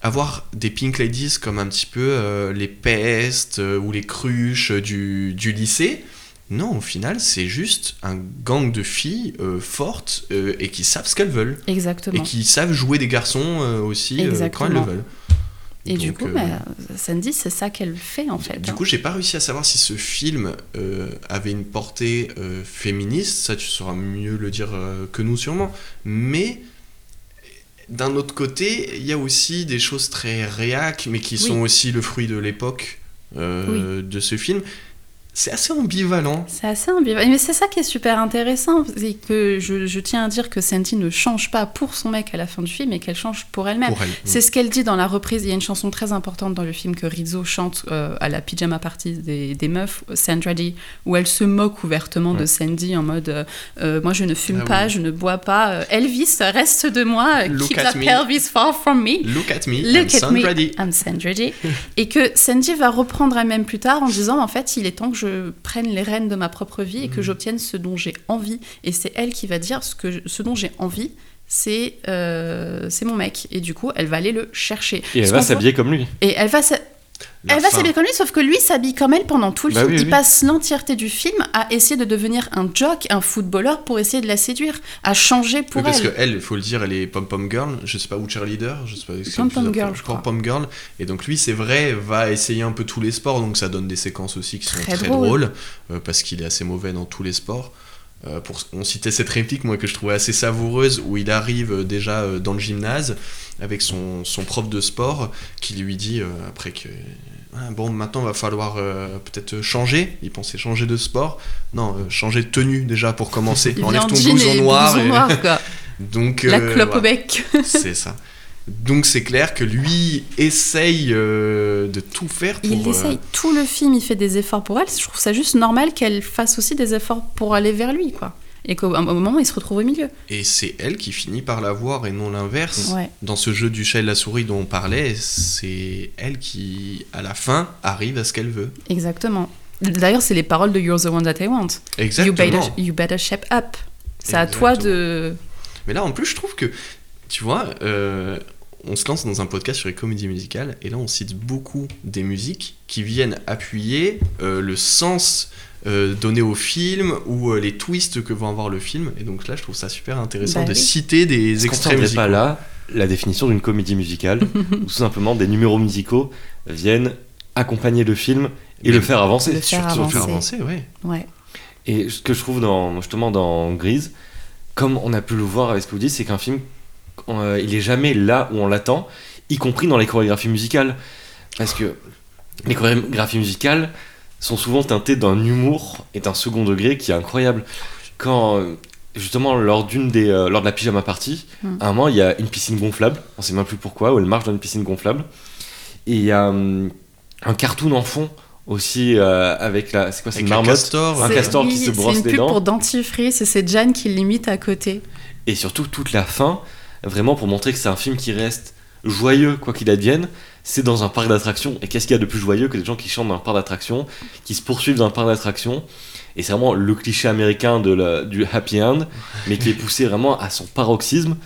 à voir des Pink Ladies comme un petit peu euh, les pestes euh, ou les cruches du, du lycée. Non, au final, c'est juste un gang de filles euh, fortes et qui savent ce qu'elles veulent. Exactement. Et qui savent jouer des garçons aussi quand elles le veulent. Et du Donc, coup, euh, bah, Sandy, c'est ça qu'elle fait en fait. du hein. coup, j'ai pas réussi à savoir si ce film avait une portée féministe. Ça, tu sauras mieux le dire que nous, sûrement. Mais d'un autre côté, il y a aussi des choses très réac, mais qui Oui. sont aussi le fruit de l'époque euh, de ce film. C'est assez ambivalent. C'est assez ambivalent. Mais c'est ça qui est super intéressant. C'est que je, je tiens à dire que Sandy ne change pas pour son mec à la fin du film, mais qu'elle change pour elle-même. Elle. C'est ce qu'elle dit dans la reprise. Il y a une chanson très importante dans le film que Rizzo chante euh, à la pyjama party des, des meufs, Sandra où elle se moque ouvertement de. Sandy en mode euh, euh, Moi je ne fume Ah pas, oui. je ne bois pas. Elvis, reste de moi. Look Keep at that me. pelvis far from me. Look at me, Look I'm at me. I'm Sandra et que Sandy va reprendre elle-même plus tard en disant en fait il est temps que je prenne les rênes de ma propre vie et que Mhm. j'obtienne ce dont j'ai envie et c'est elle qui va dire ce, que je- ce dont j'ai envie c'est euh, c'est mon mec et du coup elle va aller le chercher Et elle va s'habiller comme lui. et elle va elle va s'habiller comme lui, sauf que lui s'habille comme elle pendant tout le Bah film. oui, il oui. passe l'entièreté du film à essayer de devenir un jock, un footballeur pour essayer de la séduire, à changer pour Oui, parce elle. qu'elle, il faut le dire, elle est pom-pom girl, je sais pas où cheerleader, je sais pas. c'est Pom-pom girl, je crois. Pom-pom girl. Et donc lui, c'est vrai, va essayer un peu tous les sports, donc ça donne des séquences aussi qui sont Très drôles, euh, parce qu'il est assez mauvais dans tous les sports. Euh, pour, on citait cette réplique, moi, que je trouvais assez savoureuse, où il arrive euh, déjà euh, dans le gymnase avec son, son prof de sport, qui lui dit, euh, après que... Ah, bon, maintenant, va falloir euh, peut-être changer. Il pensait changer de sport. Non, changer de tenue déjà pour commencer. [LAUGHS] Enlève ton blouson noir. et- noir, [LAUGHS] quoi. Donc, La clope au bec. C'est ça. Donc c'est clair que lui essaye euh, de tout faire pour. Il euh, essaye tout le film, il fait des efforts pour elle. Je trouve ça juste normal qu'elle fasse aussi des efforts pour aller vers lui, quoi. Et qu'au moment, il se retrouve au milieu. Et c'est elle qui finit par l'avoir et non l'inverse. Ouais. Dans ce jeu du chat et de la souris dont on parlait, c'est elle qui, à la fin, arrive à ce qu'elle veut. Exactement. D'ailleurs, c'est les paroles de You're the one that I want. You Exactement. better, you better shape up. C'est à toi de. Mais là, en plus, je trouve que, tu vois, euh, on se lance dans un podcast sur les comédies musicales, et là, on cite beaucoup des musiques qui viennent appuyer euh, le sens euh, donné au film ou euh, les twists que va avoir le film. Et donc là, je trouve ça super intéressant Bah de oui. citer des extraits musicaux. pas là la définition d'une comédie musicale [LAUGHS] où tout simplement des numéros musicaux viennent accompagner le film et Mais le faire avancer. le faire Surtout faire avancer. avancer, ouais. Ouais. Et ce que je trouve dans, justement dans Grise, comme on a pu le voir avec ce que vous dites, c'est qu'un film, euh, il est jamais là où on l'attend, y compris dans les chorégraphies musicales. Parce que les chorégraphies musicales sont souvent teintées d'un humour et d'un second degré qui est incroyable. Quand, justement, lors, d'une des, euh, lors de la pyjama party, Mm. à un moment, il y a une piscine gonflable, on sait même plus pourquoi, où elle marche dans une piscine gonflable. Et il y a hum, un cartoon en fond aussi euh, avec la. C'est quoi, c'est une un marmotte castor. Un C'est- castor qui se brosse C'est une les pub dents. pour dentifrice et c'est Jan qui l'imite à côté. Et surtout, toute la fin, vraiment pour montrer que c'est un film qui reste joyeux, quoi qu'il advienne, c'est dans un parc d'attractions. Et qu'est-ce qu'il y a de plus joyeux que des gens qui chantent dans un parc d'attractions, qui se poursuivent dans un parc d'attractions? Et c'est vraiment le cliché américain de la- du happy end, mais qui est poussé vraiment à son paroxysme.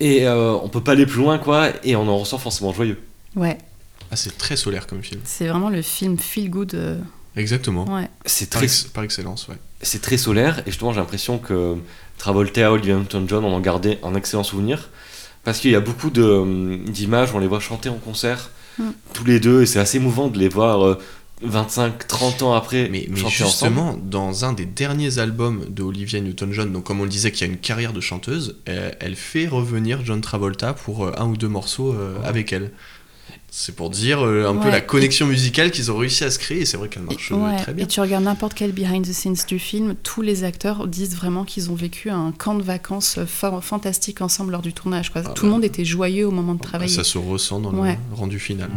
Et euh, on peut pas aller plus loin, quoi, et on en ressent forcément joyeux. Ouais. Ah, c'est très solaire comme film. C'est vraiment le film feel good. euh, Exactement. Ouais. C'est Par, très, ex- par excellence, ouais. c'est très solaire, et justement, j'ai l'impression que Travolta et Olivia Newton-John en ont gardé un excellent souvenir. Parce qu'il y a beaucoup de, hum, d'images où on les voit chanter en concert, Mm. tous les deux, et c'est assez émouvant de les voir euh, 25-30 ans après Mais, mais chanter ensemble. justement, dans un des derniers albums de Olivia Newton-John, donc comme on le disait, qui a une carrière de chanteuse, elle fait revenir John Travolta pour euh, un ou deux morceaux euh, avec elle. C'est pour dire euh, un peu la connexion musicale qu'ils ont réussi à se créer, et c'est vrai qu'elle marche euh, Ouais, très bien. Et tu regardes n'importe quel behind the scenes du film, tous les acteurs disent vraiment qu'ils ont vécu un camp de vacances fa- fantastique ensemble lors du tournage. Quoi. Ah Tout bah. le monde était joyeux au moment de travailler. Ça se ressent dans Ouais. le rendu final.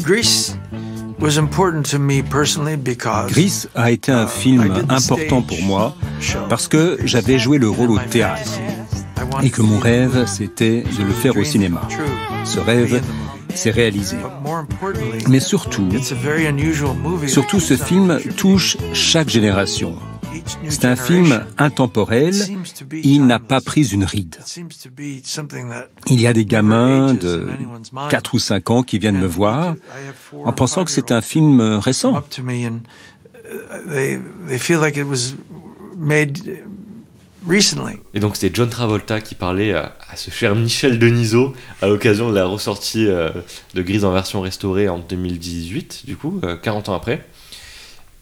Greece was important to me personally because Gris a été un film important pour moi parce que j'avais joué le rôle au théâtre et que mon rêve c'était de le faire au cinéma. Ce rêve s'est réalisé. Mais surtout, surtout ce film touche chaque génération. C'est un film intemporel, il n'a pas pris une ride. Il y a des gamins de 4 ou 5 ans qui viennent me voir en pensant que c'est un film récent. Recently. Et donc c'était John Travolta qui parlait à, à ce cher Michel Denisot à l'occasion de la ressortie euh, de Grise en version restaurée en 2018, du coup, euh, 40 ans après.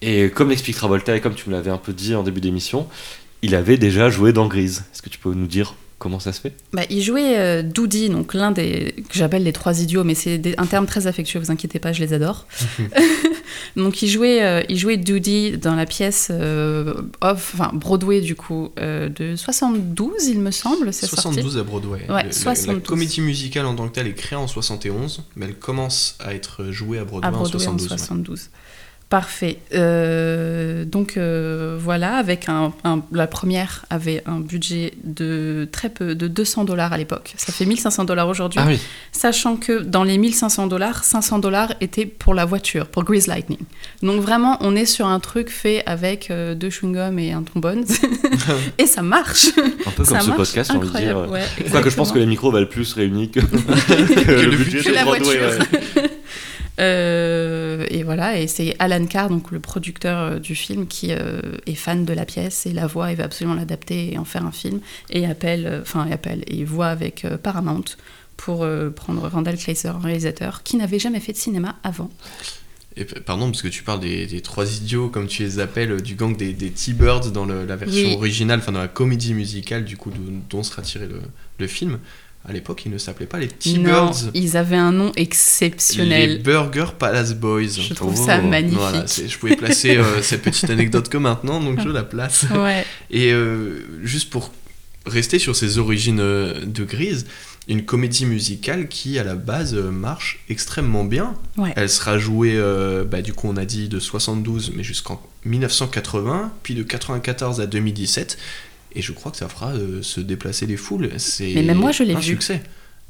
Et comme l'explique Travolta et comme tu me l'avais un peu dit en début d'émission, il avait déjà joué dans Grise. Est-ce que tu peux nous dire comment ça se fait? Bah, il jouait euh, Doody, donc l'un des que j'appelle les trois idiots, mais c'est un terme très affectueux, vous inquiétez pas, je les adore. [LAUGHS] donc il jouait, euh, il jouait Doody dans la pièce euh, off, enfin Broadway du coup euh, de 72, il me semble, c'est sorti. 72 à Broadway. Ouais, Le- le- 72. La comédie musicale en tant que telle est créée en 71, mais elle commence à être jouée à Broadway, à Broadway en en 72. ouais. 72. Parfait. Euh, donc euh, voilà, avec un, un- la première avait un budget de très peu, de 200 dollars à l'époque. Ça fait 1500 dollars aujourd'hui. Ah oui, Sachant que dans les 1500 dollars, 500 dollars étaient pour la voiture, pour Grease Lightning. Donc vraiment, on est sur un truc fait avec euh, deux chewing-gums et un trombone. [LAUGHS] [LAUGHS] et ça marche. un peu comme ce podcast, j'ai envie de dire. Ouais, Quoique je pense que les micros valent plus réunis que, [LAUGHS] que le le budget de la Broadway, voiture. ouais. Euh, et voilà, et c'est Alan Carr, donc le producteur euh, du film, qui euh, est fan de la pièce et la voit et va absolument l'adapter et en faire un film. Et appelle, enfin, appelle et voit avec Paramount pour prendre Randall Kleiser, un réalisateur qui n'avait jamais fait de cinéma avant. Et pardon, parce que tu parles des, des trois idiots, comme tu les appelles, du gang des, des T-Birds dans le- la version Oui. originale, enfin dans la comédie musicale du coup dont sera tiré le, le film. À l'époque, ils ne s'appelaient pas les T-Birds. ils avaient un nom Les exceptionnel. Burger Palace Boys. Je trouve Oh, ça magnifique. Voilà, c'est- je pouvais placer euh, cette petite anecdote que maintenant, donc je la place. Ouais. Et euh, juste pour rester sur ses origines euh, de Grise, une comédie musicale qui, à la base, euh, marche extrêmement bien. Ouais. Elle sera jouée, euh, bah, du coup, on a dit de 72, mais jusqu'en 1980, puis de 94 à 2017. Et je crois que ça fera euh, se déplacer les foules. C'est Mais même moi, je l'ai un vu. succès.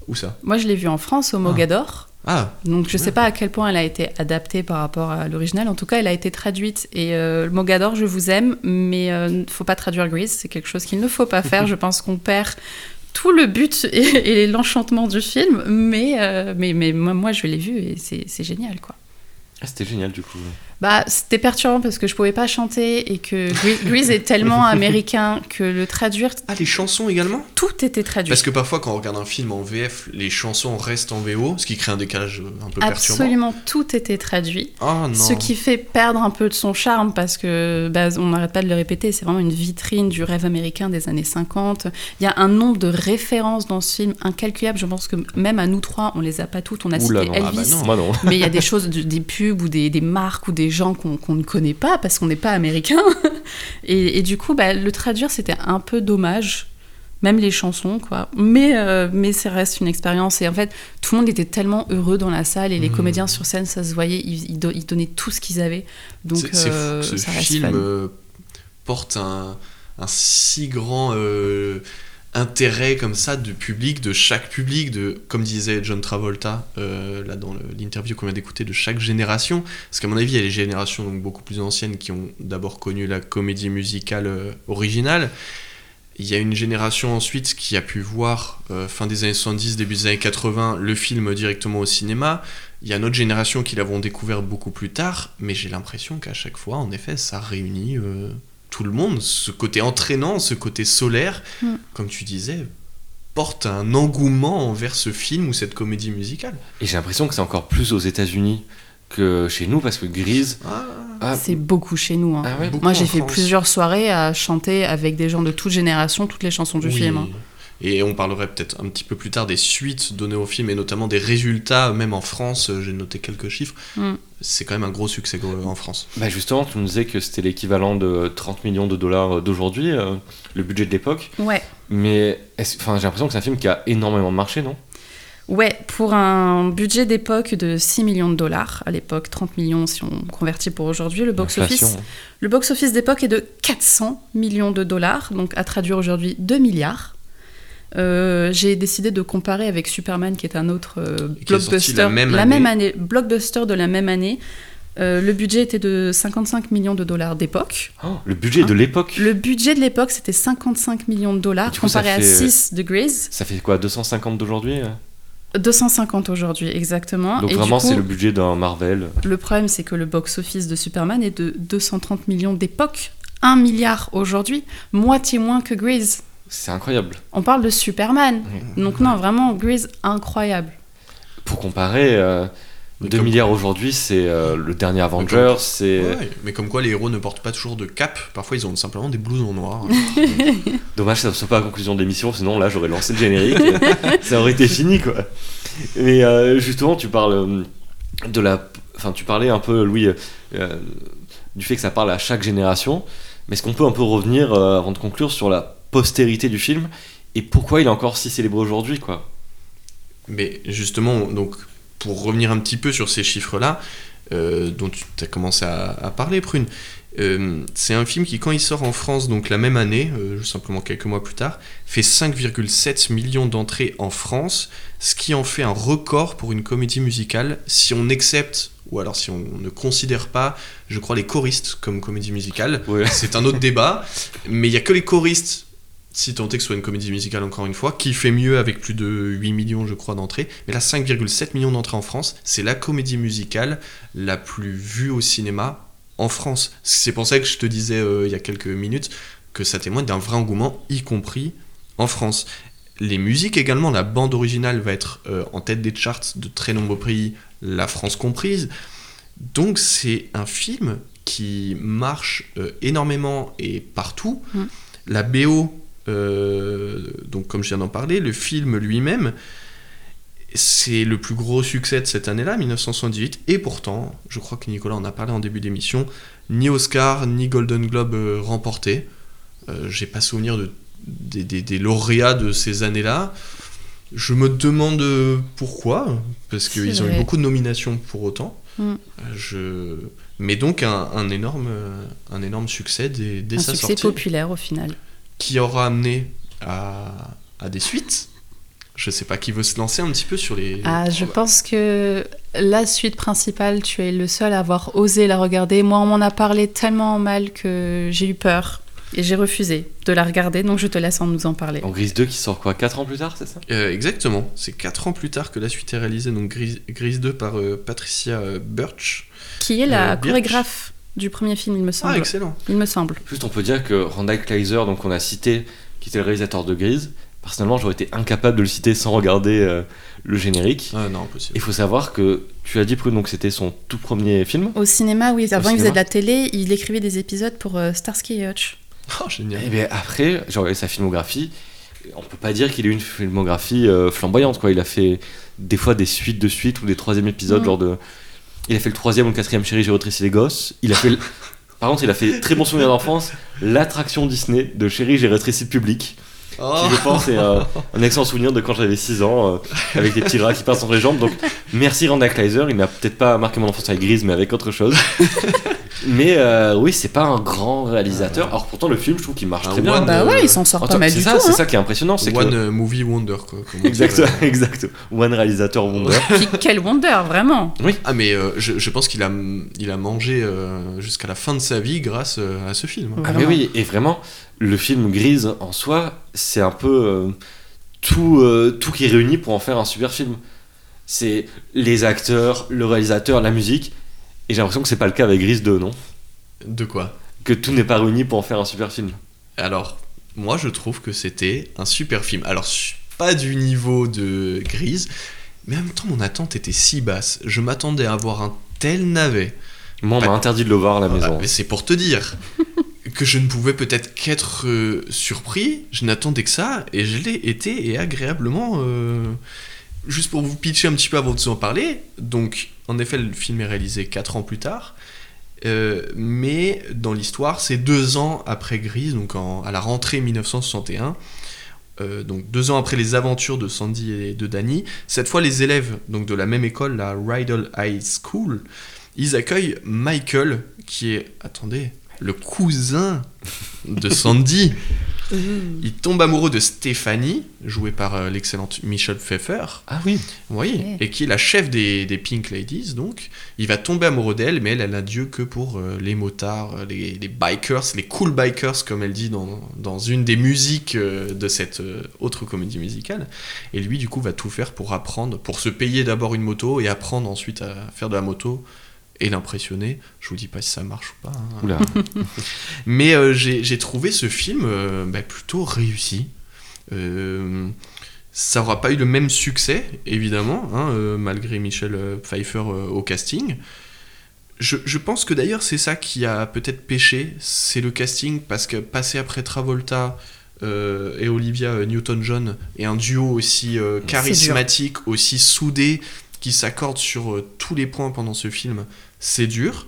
Où ça? Moi, je l'ai vu en France au Mogador. Ah, Donc je sais Ouais. pas à quel point elle a été adaptée par rapport à l'original. En tout cas, elle a été traduite. Et euh, le Mogador, je vous aime, mais euh, faut pas traduire Grease. C'est quelque chose qu'il ne faut pas faire. [LAUGHS] je pense qu'on perd tout le but [LAUGHS] et, et l'enchantement du film. Mais, euh, mais, mais moi, moi, je l'ai vu et c'est c'est génial, quoi. Ah, C'était génial du coup. Bah, c'était perturbant parce que je pouvais pas chanter et que Grease, est tellement [LAUGHS] américain que le traduire, ah, les chansons également? Tout était traduit. Parce que parfois, quand on regarde un film en VF, les chansons restent en VO, ce qui crée un décalage un peu perturbant. Absolument tout était traduit. Ah non. Ce qui fait perdre un peu de son charme parce que bah, on n'arrête pas de le répéter, c'est vraiment une vitrine du rêve américain des années 50. Il y a un nombre de références dans ce film incalculable. Je pense que même à nous trois, on les a pas toutes. On a Oula, cité non. Ah bah Elvis, non. Moi non. mais il y a des choses, de- des pubs ou des, des marques ou des gens qu'on ne connaît pas parce qu'on n'est pas américain. [LAUGHS] Et, et du coup, bah, le traduire, c'était un peu dommage. Même les chansons, quoi. Mais, euh, mais ça reste une expérience. Et en fait, tout le monde était tellement heureux dans la salle et les Mhm. comédiens sur scène, ça se voyait, ils, ils do- ils donnaient tout ce qu'ils avaient. Donc, C'est- euh, fou que ce ça reste film euh, porte un, un si grand euh, intérêt comme ça de public, de chaque public, de, comme disait John Travolta euh, là dans l'interview qu'on vient d'écouter, de chaque génération. Parce qu'à mon avis, il y a les générations donc, beaucoup plus anciennes qui ont d'abord connu la comédie musicale euh, originale. Il y a une génération ensuite qui a pu voir, euh, fin des années 70, début des années 80, le film directement au cinéma. Il y a notre génération qui l'avons découvert beaucoup plus tard, mais j'ai l'impression qu'à chaque fois, en effet, ça réunit tout le monde. Ce côté entraînant, ce côté solaire, Mm. comme tu disais, porte un engouement envers ce film ou cette comédie musicale. Et j'ai l'impression que c'est encore plus aux États-Unis que chez nous parce que Grise. Ah, Ah, C'est beaucoup chez nous. hein. ah ouais. beaucoup Moi, j'ai fait France. plusieurs soirées à chanter avec des gens de toute génération, toutes les chansons du Oui. film. hein. Et on parlerait peut-être un petit peu plus tard des suites données au film et notamment des résultats, même en France, euh, j'ai noté quelques chiffres. Mm. C'est quand même un gros succès euh, en France. Bah justement, tu nous disais que c'était l'équivalent de 30 millions de dollars d'aujourd'hui, euh, le budget de l'époque. Ouais. Mais enfin, j'ai l'impression que c'est un film qui a énormément marché, non? Ouais, pour un budget d'époque de 6 millions de dollars, à l'époque 30 millions si on convertit pour aujourd'hui, le box-office le box-office d'époque est de 400 millions de dollars, donc à traduire aujourd'hui 2 milliards. Euh, J'ai décidé de comparer avec Superman, qui est un autre euh, blockbuster. la même année. année, blockbuster de la même année. Euh, le budget était de 55 millions de dollars d'époque. Oh, le budget de Hein l'époque. Le budget de l'époque, c'était 55 millions de dollars, coup, comparé à fait- 6 de Grease. Ça fait quoi 250 d'aujourd'hui euh 250 aujourd'hui, exactement. Donc Et vraiment, c'est le budget d'un Marvel. Le problème, c'est que le box-office de Superman est de 230 millions d'époque, 1 milliard aujourd'hui, moitié moins que Grease. C'est incroyable. On parle de Superman. Oui. Donc non, vraiment, Grease, incroyable. Pour comparer, euh, Mais 2 comme- milliards aujourd'hui, c'est euh, le dernier Avengers, c'est... Ouais, mais comme quoi les héros ne portent pas toujours de cap, parfois ils ont simplement des blousons noirs. [LAUGHS] [LAUGHS] Dommage que ça ne soit pas la conclusion de l'émission, sinon là j'aurais lancé le générique, [LAUGHS] ça aurait été fini quoi. Mais euh, justement, tu parles euh, de la. Enfin, tu parlais un peu, Louis, du fait que ça parle à chaque génération. Mais est-ce qu'on peut un peu revenir, euh, avant de conclure, sur la postérité du film et pourquoi il est encore si célébré aujourd'hui quoi Mais justement, donc, pour revenir un petit peu sur ces chiffres-là, euh, dont tu as commencé à, à parler, Prune, euh, c'est un film qui, quand il sort en France, donc la même année, euh, simplement quelques mois plus tard, fait 5,7 millions d'entrées en France, ce qui en fait un record pour une comédie musicale, si on accepte, ou alors si on ne considère pas, je crois, les choristes comme comédie musicale. Ouais. C'est un autre débat, mais il n'y a que les choristes, si tant est que ce soit une comédie musicale encore une fois, qui fait mieux avec plus de 8 millions, je crois, d'entrées. Mais là, 5,7 millions d'entrées en France, c'est la comédie musicale la plus vue au cinéma en France. C'est pour ça que je te disais euh, il y a quelques minutes que ça témoigne d'un vrai engouement, y compris en France. Les musiques également, la bande originale va être euh, en tête des charts de très nombreux pays, la France comprise. Donc c'est un film qui marche euh, énormément et partout. Mm. La BO, donc comme je viens d'en parler, le film lui-même, c'est le plus gros succès de cette année-là, 1978. Et pourtant, je crois que Nicolas en a parlé en début d'émission, ni Oscar ni Golden Globe euh, remportés. Euh, J'ai pas souvenir de des, des- des lauréats de ces années-là. Je me demande euh, pourquoi, parce qu'ils ont eu beaucoup de nominations pour autant. Mm. Euh, Je... Mais donc un, un énorme, euh, un énorme succès dès, dès Un sa succès sortie, populaire au final. Qui aura amené à, à des suites. Je sais pas qui veut se lancer un petit peu sur les. Ah, je pense que la suite principale, tu es le seul à avoir osé la regarder. Moi, on m'en a parlé tellement mal que j'ai eu peur et j'ai refusé de la regarder, donc je te laisse en nous en parler. En Grise 2 qui sort quoi 4 ans plus tard, c'est ça? Euh, exactement, c'est 4 ans plus tard que la suite est réalisée, donc Grise, Grise 2 par euh, Patricia euh, Birch. Qui est la Euh, Birch. chorégraphe du premier film, il me Ah, semble. excellent. il me semble. Juste, on peut dire que Randall Kleiser, donc on a cité, qui était le réalisateur de Grise, personnellement, j'aurais été incapable de le citer sans regarder euh, le générique. Ah non, impossible. Il faut savoir que tu as dit, Prune, donc c'était son tout premier film. Au cinéma, oui. Avant, il faisait de la télé, il écrivait des épisodes pour euh, Starsky et Hutch. [LAUGHS] Oh, génial. Et bien après, j'ai regardé sa filmographie. On peut pas dire qu'il ait une filmographie euh, flamboyante, quoi. Il a fait des fois des suites de suites ou des troisièmes épisodes, Mm. genre de. Il a fait le troisième ou le quatrième Chéri, j'ai rétréci les gosses. Il a fait. le- [LAUGHS] Par contre, il a fait très bon souvenir d'enfance, l'attraction Disney de Chéri, j'ai rétréci le public. Oh. Qui, je pense, est euh, un excellent souvenir de quand j'avais 6 ans, euh, avec des petits rats qui passent entre les jambes. Donc, merci Randall Kleiser. Il n'a peut-être pas marqué mon enfance avec Grise, mais avec autre chose. [LAUGHS] mais euh, oui, c'est pas un grand réalisateur. Alors, pourtant, le film, je trouve qu'il marche Un très bien. one, Bah euh, ouais, il s'en sort pas mal c'est du ça, tout. c'est hein. ça qui est impressionnant, c'est One que movie wonder, quoi. exact, [LAUGHS] exact. One réalisateur wonder. [LAUGHS] Quel wonder, vraiment. Ah, mais euh, je, je pense qu'il a, il a mangé euh, jusqu'à la fin de sa vie grâce euh, à ce film. Ah mais oui, et vraiment, le film Grise en soi, c'est un peu euh, tout, euh, tout qui est réuni pour en faire un super film. C'est les acteurs, le réalisateur, la musique. Et j'ai l'impression que c'est pas le cas avec Grise 2, non? De quoi? Que tout n'est pas réuni pour en faire un super film. Alors, moi, je trouve que c'était un super film. Alors, pas du niveau de Grise, mais en même temps, mon attente était si basse. Je m'attendais à avoir un tel navet. Moi, on m'a interdit de le voir à la Voilà, maison. mais c'est pour te dire [LAUGHS] que je ne pouvais peut-être qu'être euh, surpris. Je n'attendais que ça, et je l'ai été, et agréablement. euh, Juste pour vous pitcher un petit peu avant de vous en parler, donc en effet le film est réalisé 4 ans plus tard, euh, mais dans l'histoire c'est deux ans après Grise, donc à la rentrée 1961, euh, donc deux ans après les aventures de Sandy et de Danny. Cette fois les élèves donc de la même école, la Rydell High School, ils accueillent Michael qui est, attendez, le cousin de Sandy. [LAUGHS] Il tombe amoureux de Stéphanie, jouée par euh, l'excellente Michelle Pfeiffer. Ah oui Oui, et qui est la chef des, des Pink Ladies, donc. Il va tomber amoureux d'elle, mais elle, elle n'a Dieu que pour euh, les motards, euh, les, les bikers, les cool bikers, comme elle dit dans, dans une des musiques euh, de cette euh, autre comédie musicale. Et lui, du coup, va tout faire pour apprendre, pour se payer d'abord une moto et apprendre ensuite à faire de la moto et l'impressionner. Je vous dis pas si ça marche ou pas. hein. Oula. [LAUGHS] Mais euh, j'ai trouvé ce film euh, bah, plutôt réussi. Euh, ça n'aura pas eu le même succès, évidemment, hein, malgré Michel Pfeiffer au casting. Je, je pense que d'ailleurs c'est ça qui a peut-être péché, c'est le casting, parce que passer après Travolta euh, et Olivia Newton-John et un duo aussi euh, charismatique, aussi soudé, qui s'accorde sur euh, tous les points pendant ce film, c'est dur.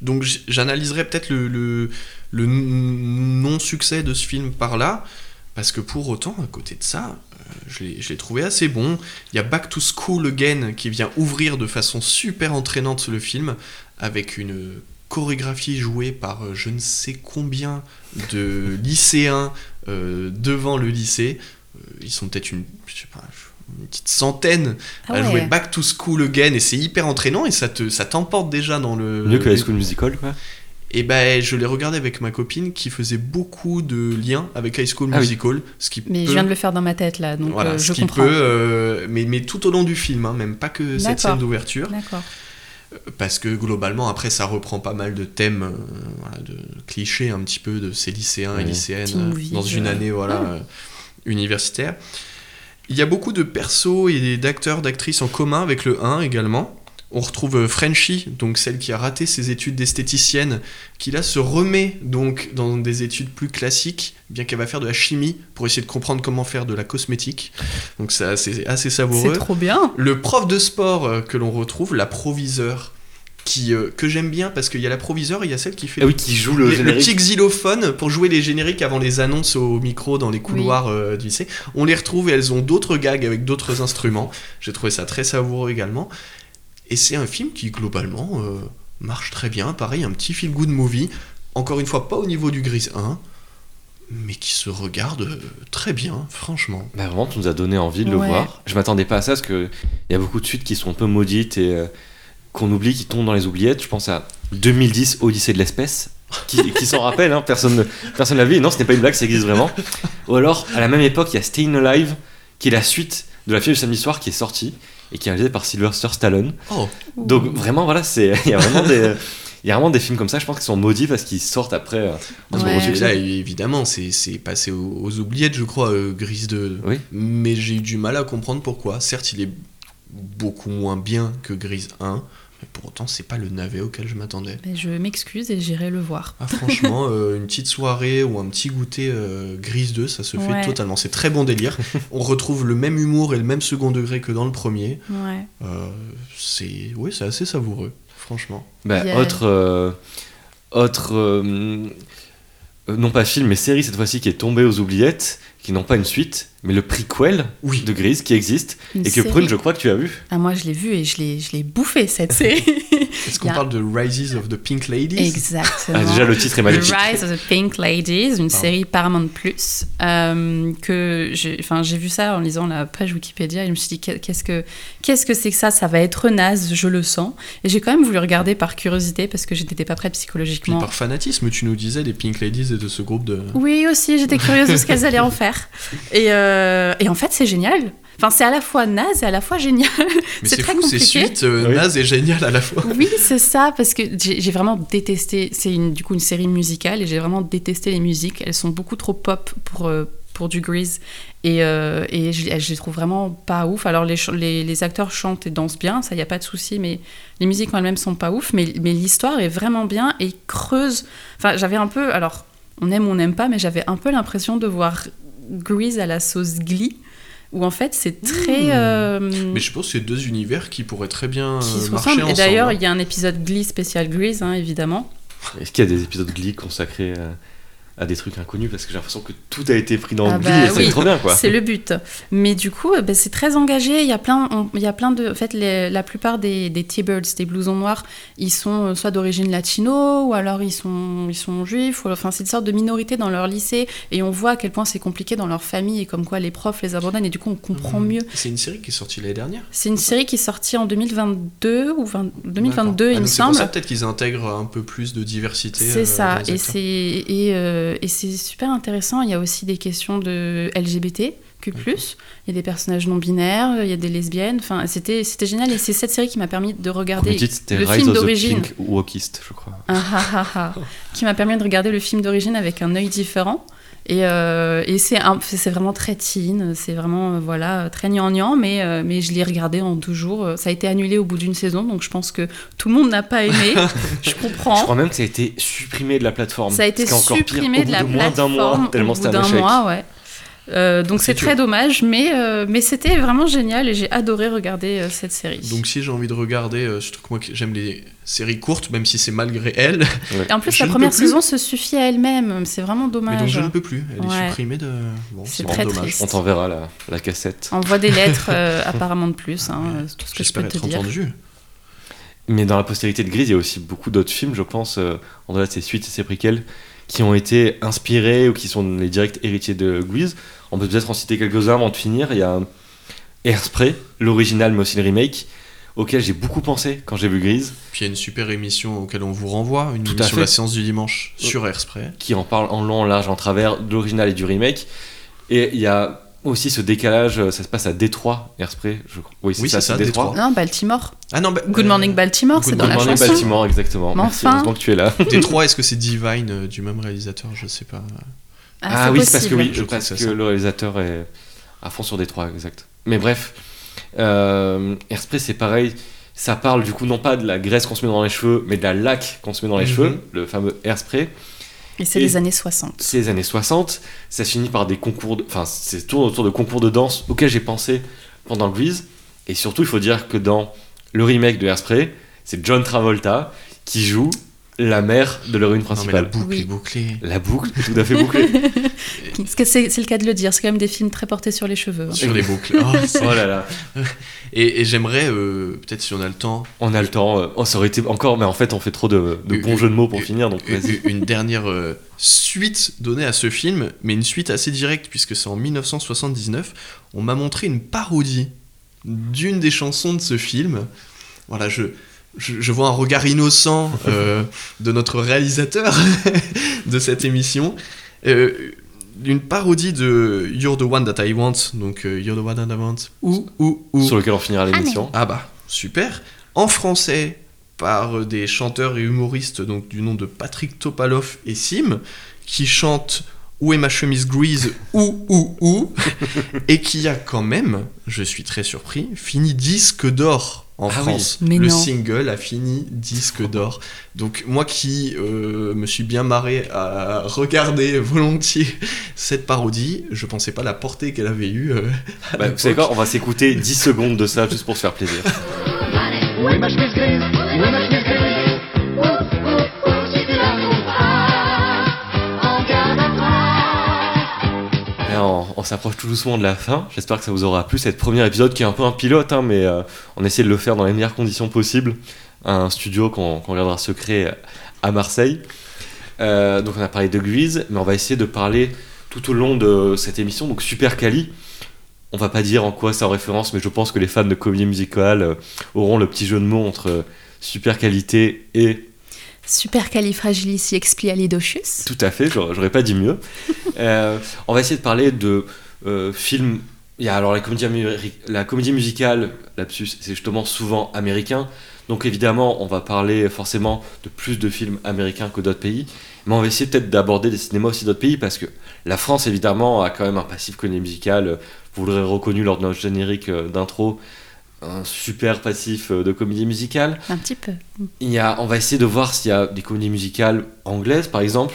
Donc j'analyserai peut-être le, non-succès de ce film par là, parce que pour autant, à côté de ça, euh, je l'ai- trouvé assez bon. Il y a Back to School Again qui vient ouvrir de façon super entraînante le film, avec une chorégraphie jouée par euh, je ne sais combien de [LAUGHS] lycéens devant le lycée. Ils sont peut-être une, je sais pas, une petite centaine Ah à ouais. jouer Back to School Again et c'est hyper entraînant et ça te ça t'emporte déjà dans le Mieux que High School Musical, quoi. et ben je l'ai regardé avec ma copine qui faisait beaucoup de liens avec High School Ah oui. Musical ce qui Mais peut, je viens de le faire dans ma tête là, donc voilà, euh, ce je qui comprends. peut euh, mais mais tout au long du film hein, même pas que cette scène d'ouverture D'accord. parce que globalement après ça reprend pas mal de thèmes euh, voilà, de clichés un petit peu de ces lycéens et lycéennes euh, dans une euh, année voilà ouais. euh, universitaire il y a beaucoup de persos et d'acteurs d'actrices en commun avec le 1 également on retrouve euh, Frenchie, donc celle qui a raté ses études d'esthéticienne, qui là se remet donc dans des études plus classiques, bien qu'elle va faire de la chimie pour essayer de comprendre comment faire de la cosmétique. Donc ça c'est assez C'est savoureux. trop bien. Le prof de sport euh, que l'on retrouve, la proviseur, qui, euh, que j'aime bien parce qu'il y a la proviseure et il y a celle qui fait Ah oui, qui joue le les- le petit xylophone pour jouer les génériques avant les annonces au micro dans les couloirs euh, du lycée. On les retrouve et elles ont d'autres gags avec d'autres instruments. J'ai trouvé ça très savoureux également. Et c'est un film qui globalement euh, marche très bien. Pareil, un petit feel good movie. Encore une fois, pas au niveau du Gris 1, mais qui se regarde très bien, franchement. Bah, vraiment, tu nous as donné envie de le Ouais. voir. Je m'attendais pas à ça parce que il y a beaucoup de suites qui sont un peu maudites et euh, qu'on oublie, qui tombent dans les oubliettes. Je pense à 2010 Odyssée de l'espèce. Qui, qui s'en rappelle, hein, personne ne personne l'a vu. Non, ce n'est pas une blague, ça existe vraiment. Ou alors, à la même époque, il y a Staying Alive, qui est la suite de la fièvre du samedi soir qui est sortie et qui est réalisée par Sylvester Stallone. Oh, Donc vraiment, voilà, c'est il y a vraiment des il y a vraiment des films comme ça, je pense, qui sont maudits parce qu'ils sortent après euh, Ouais. là, évidemment, c'est c'est passé aux, aux oubliettes, je crois, euh, Grise 2. Oui. Mais j'ai eu du mal à comprendre pourquoi. Certes, il est beaucoup moins bien que Grise 1, mais pour autant, c'est pas le navet auquel je m'attendais. Mais je m'excuse et j'irai le voir. Ah, franchement, [LAUGHS] euh, une petite soirée ou un petit goûter euh, Grise 2, ça se fait totalement. C'est très bon délire. [LAUGHS] On retrouve le même humour et le même second degré que dans le premier. Ouais. Euh, c'est oui, c'est assez savoureux, franchement. Bah, Autre, euh, autre non pas film, mais série cette fois-ci qui est tombée aux oubliettes, qui n'ont pas une suite, mais le prequel Oui. de Grise qui existe Une et que série. Prune, je crois que tu as vu. Ah, moi, je l'ai vu et je l'ai, je l'ai bouffé, cette série. [LAUGHS] Est-ce qu'on a- parle de Rises of the Pink Ladies? Exactement. Ah, déjà le titre est The magnifique. Rise of the Pink Ladies, une Pardon. série Paramount Plus, euh, que j'ai, enfin, j'ai vu ça en lisant la page Wikipédia et je me suis dit qu'est- qu'est-ce que, qu'est-ce que c'est que ça? Ça va être naze, je le sens. Et j'ai quand même voulu regarder par curiosité parce que je n'étais pas prête Puis psychologiquement. par fanatisme, tu nous disais des Pink Ladies et de ce groupe de. Oui, aussi, j'étais curieuse de ce qu'elles allaient en [LAUGHS] faire. Et, euh, et en fait, c'est génial. Enfin, c'est à la fois naze et à la fois génial. [LAUGHS] Mais c'est c'est très fou, ces compliqué. suites euh, Oui. nazes et géniales à la fois. Oui, c'est ça, parce que j'ai vraiment détesté. C'est du coup une série musicale et j'ai vraiment détesté les musiques. Elles sont beaucoup trop pop pour, euh, pour du Grease. Et, euh, et je, je les trouve vraiment pas ouf. Alors, les, les, les acteurs chantent et dansent bien, ça y a pas de souci, mais les musiques en elles-mêmes sont pas ouf. Mais, mais l'histoire est vraiment bien et creuse. Enfin, j'avais un peu. Alors, on aime ou on n'aime pas, mais j'avais un peu l'impression de voir Grease à la sauce Glee. Où en fait c'est très. Mmh. euh, Mais je pense que c'est deux univers qui pourraient très bien qui se marcher ressemblent. ensemble. Et d'ailleurs, hein. il y a un épisode Glee spécial Grease, hein, évidemment. Est-ce qu'il y a des épisodes Glee consacrés à, à des trucs inconnus Parce que j'ai l'impression que tout a été pris dans Ah Glee bah et c'est oui, trop bien quoi. C'est le but. Mais du coup, euh, bah, c'est très engagé. Il y a plein, on- il y a plein de. En fait, les- la plupart des, des T-Birds, des blousons noirs, ils sont euh, soit d'origine latino, ou alors ils sont, ils sont juifs. Ou, enfin, c'est une sorte de minorité dans leur lycée. Et on voit à quel point c'est compliqué dans leur famille et comme quoi les profs les abandonnent. Et du coup, on comprend Mmh. mieux. C'est une série qui est sortie l'année dernière. C'est une série qui est sortie en 2022 ou 20 2022, D'accord. il Ah, me donc C'est pour semble. ça peut-être qu'ils intègrent un peu plus de diversité. C'est euh, ça, et c'est et, euh, et c'est super intéressant. Il y a aussi des questions de LGBT, que plus. Il y a des personnages non binaires, il y a des lesbiennes. Enfin, c'était c'était génial et c'est cette série qui m'a permis de regarder le Rise film d'origine. Wokiste, je crois. Ah, ah, ah. qui m'a permis de regarder le film d'origine avec un œil différent. Et, euh, et c'est un- c'est vraiment très teen, c'est vraiment euh, voilà très gnangnan, mais, euh, mais je l'ai regardé en deux jours. Ça a été annulé au bout d'une saison, donc je pense que tout le monde n'a pas aimé. [LAUGHS] je comprends. Je crois même que ça a été supprimé de la plateforme. Ça a été pire, supprimé de la moins d'un plateforme mois, tellement au bout un d'un mois, ouais. Euh, donc C'est très dommage, mais, euh, mais c'était vraiment génial et j'ai adoré regarder euh, cette série. Donc si j'ai envie de regarder, euh, surtout que moi j'aime les séries courtes, même si c'est malgré elle, et en plus, je la première saison se suffit à elle-même, c'est vraiment mais donc dommage. je ne peux plus. Elle Ouais. est supprimée de. Bon, C'est très vraiment dommage. triste. On t'enverra la, la cassette. Envoie des lettres [LAUGHS] euh, apparemment de plus, hein, c'est tout ce que je peux J'espère te être dire. entendu. Mais dans la postérité de Grise, il y a aussi beaucoup d'autres films, je pense, euh, en delà de ces suites et ces préquels, qui ont été inspirés ou qui sont les directs héritiers de Grise. On peut peut-être en citer quelques-uns avant de finir. Il y a Airspray, l'original mais aussi le remake, auquel j'ai beaucoup pensé quand j'ai vu Grise, Puis il y a une super émission auquel on vous renvoie, une Tout à émission fait. la séance du dimanche sur Airspray. qui en parle en long, en large, en travers de l'original et du remake. Et il y a aussi ce décalage, euh, ça se passe à Détroit, Airspray, je crois. Oui, c'est Oui, ça, ça, Détroit. Détroit. Non, Baltimore. Ah non, bah, Good euh, Morning Baltimore, c'est dans la Good Morning chanson. Baltimore, exactement. Mais Merci, enfin. que tu es là. [LAUGHS] Détroit, est-ce que c'est Divine euh, du même réalisateur? Je sais pas. Ah, oui, c'est parce que oui, Je parce que le réalisateur est à fond sur Détroit, exact. Mais bref, euh, Airspray c'est pareil. Ça parle du coup non pas de la graisse qu'on se met dans les cheveux, mais de la laque qu'on se met dans les Mhm. cheveux, le fameux Airspray. Et c'est les années 60. C'est les années 60. Ça finit par des concours, de... enfin, c'est tourne autour de concours de danse auxquels j'ai pensé pendant Grease. Et surtout, il faut dire que dans le remake de Airspray, c'est John Travolta qui joue la mère de l'héroïne Non, mais la principale. boucle Oui. est bouclée. La boucle, tout à fait bouclée. [LAUGHS] Parce que c'est c'est le cas de le dire, c'est quand même des films très portés sur les cheveux. hein. Sur les boucles. [LAUGHS] Oh, oh là là. [LAUGHS] et et j'aimerais, euh, peut-être si on a le temps, On a le temps. euh, Oh, ça aurait été encore, mais en fait, on fait trop de, de bons euh, jeux de mots pour euh, finir, donc une dernière euh, suite donnée à ce film, mais une suite assez directe, puisque c'est en 1979. On m'a montré une parodie d'une des chansons de ce film. Voilà, je, je, je vois un regard innocent [LAUGHS] euh, de notre réalisateur [LAUGHS] de cette émission. Euh, une parodie de You're the One That I Want, donc euh, You're the One That I Want, ou, ou, ou. Sur lequel on finira l'émission. Ah bah, super. En français, par euh, des chanteurs et humoristes donc du nom de Patrick Topalov et Sim, qui chantent Où est ma chemise grise ou ou ou [LAUGHS] et qui a quand même, je suis très surpris, fini disque d'or en Ah oui. France. Mais Le non. single a fini disque d'or. Donc moi qui euh, me suis bien marré à regarder [LAUGHS] volontiers cette parodie, je pensais pas la portée qu'elle avait eue. euh, Bah, vous savez quoi On va s'écouter 10 secondes de ça juste pour se faire plaisir. On, s'approche tout doucement de la fin. J'espère que ça vous aura plu cette premier épisode qui est un peu un pilote, hein, mais euh, on essaie de le faire dans les meilleures conditions possibles. Un studio qu'on qu'on regardera secret à Marseille. Euh, donc on a parlé de Grease, mais on va essayer de parler tout au long de cette émission. Donc Super Cali. On va pas dire en quoi c'est en référence, mais je pense que les fans de comédie musicale euh, auront le petit jeu de mots entre euh, super qualité et Supercalifragilisticexpialidocious. Tout à fait, j'aurais pas dit mieux. [LAUGHS] Euh, on va essayer de parler de euh, films. Il y a alors la comédie, la comédie musicale, lapsus, c'est justement souvent américain. Donc évidemment, on va parler forcément de plus de films américains que d'autres pays. Mais on va essayer peut-être d'aborder des cinémas aussi d'autres pays parce que la France, évidemment, a quand même un passif comédie musicale. Vous l'aurez reconnu lors de notre générique euh, d'intro. Un super passif euh, de comédie musicale. Un petit peu. Il y a, on va essayer de voir s'il y a des comédies musicales anglaises, par exemple,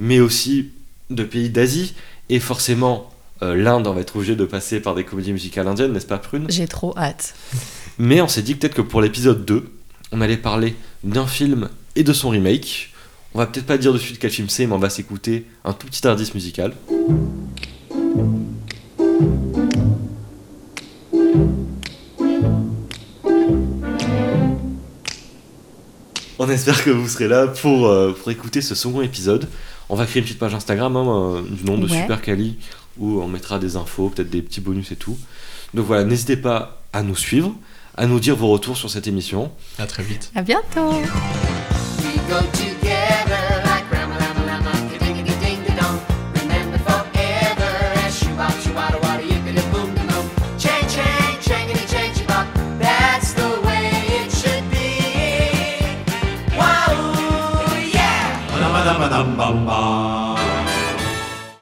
mais aussi de pays d'Asie. Et forcément, euh, l'Inde, on va être obligé de passer par des comédies musicales indiennes, n'est-ce pas, Prune? J'ai trop hâte. [LAUGHS] Mais on s'est dit peut-être que pour l'épisode 2, on allait parler d'un film et de son remake. On va peut-être pas dire de suite quel film c'est, mais on va s'écouter un tout petit indice musical. On espère que vous serez là pour, euh, pour écouter ce second épisode. On va créer une petite page Instagram hein, euh, du nom de Ouais. Super Cali où on mettra des infos, peut-être des petits bonus et tout. Donc voilà, n'hésitez pas à nous suivre, à nous dire vos retours sur cette émission. À très vite. À bientôt We go to dum bum bum.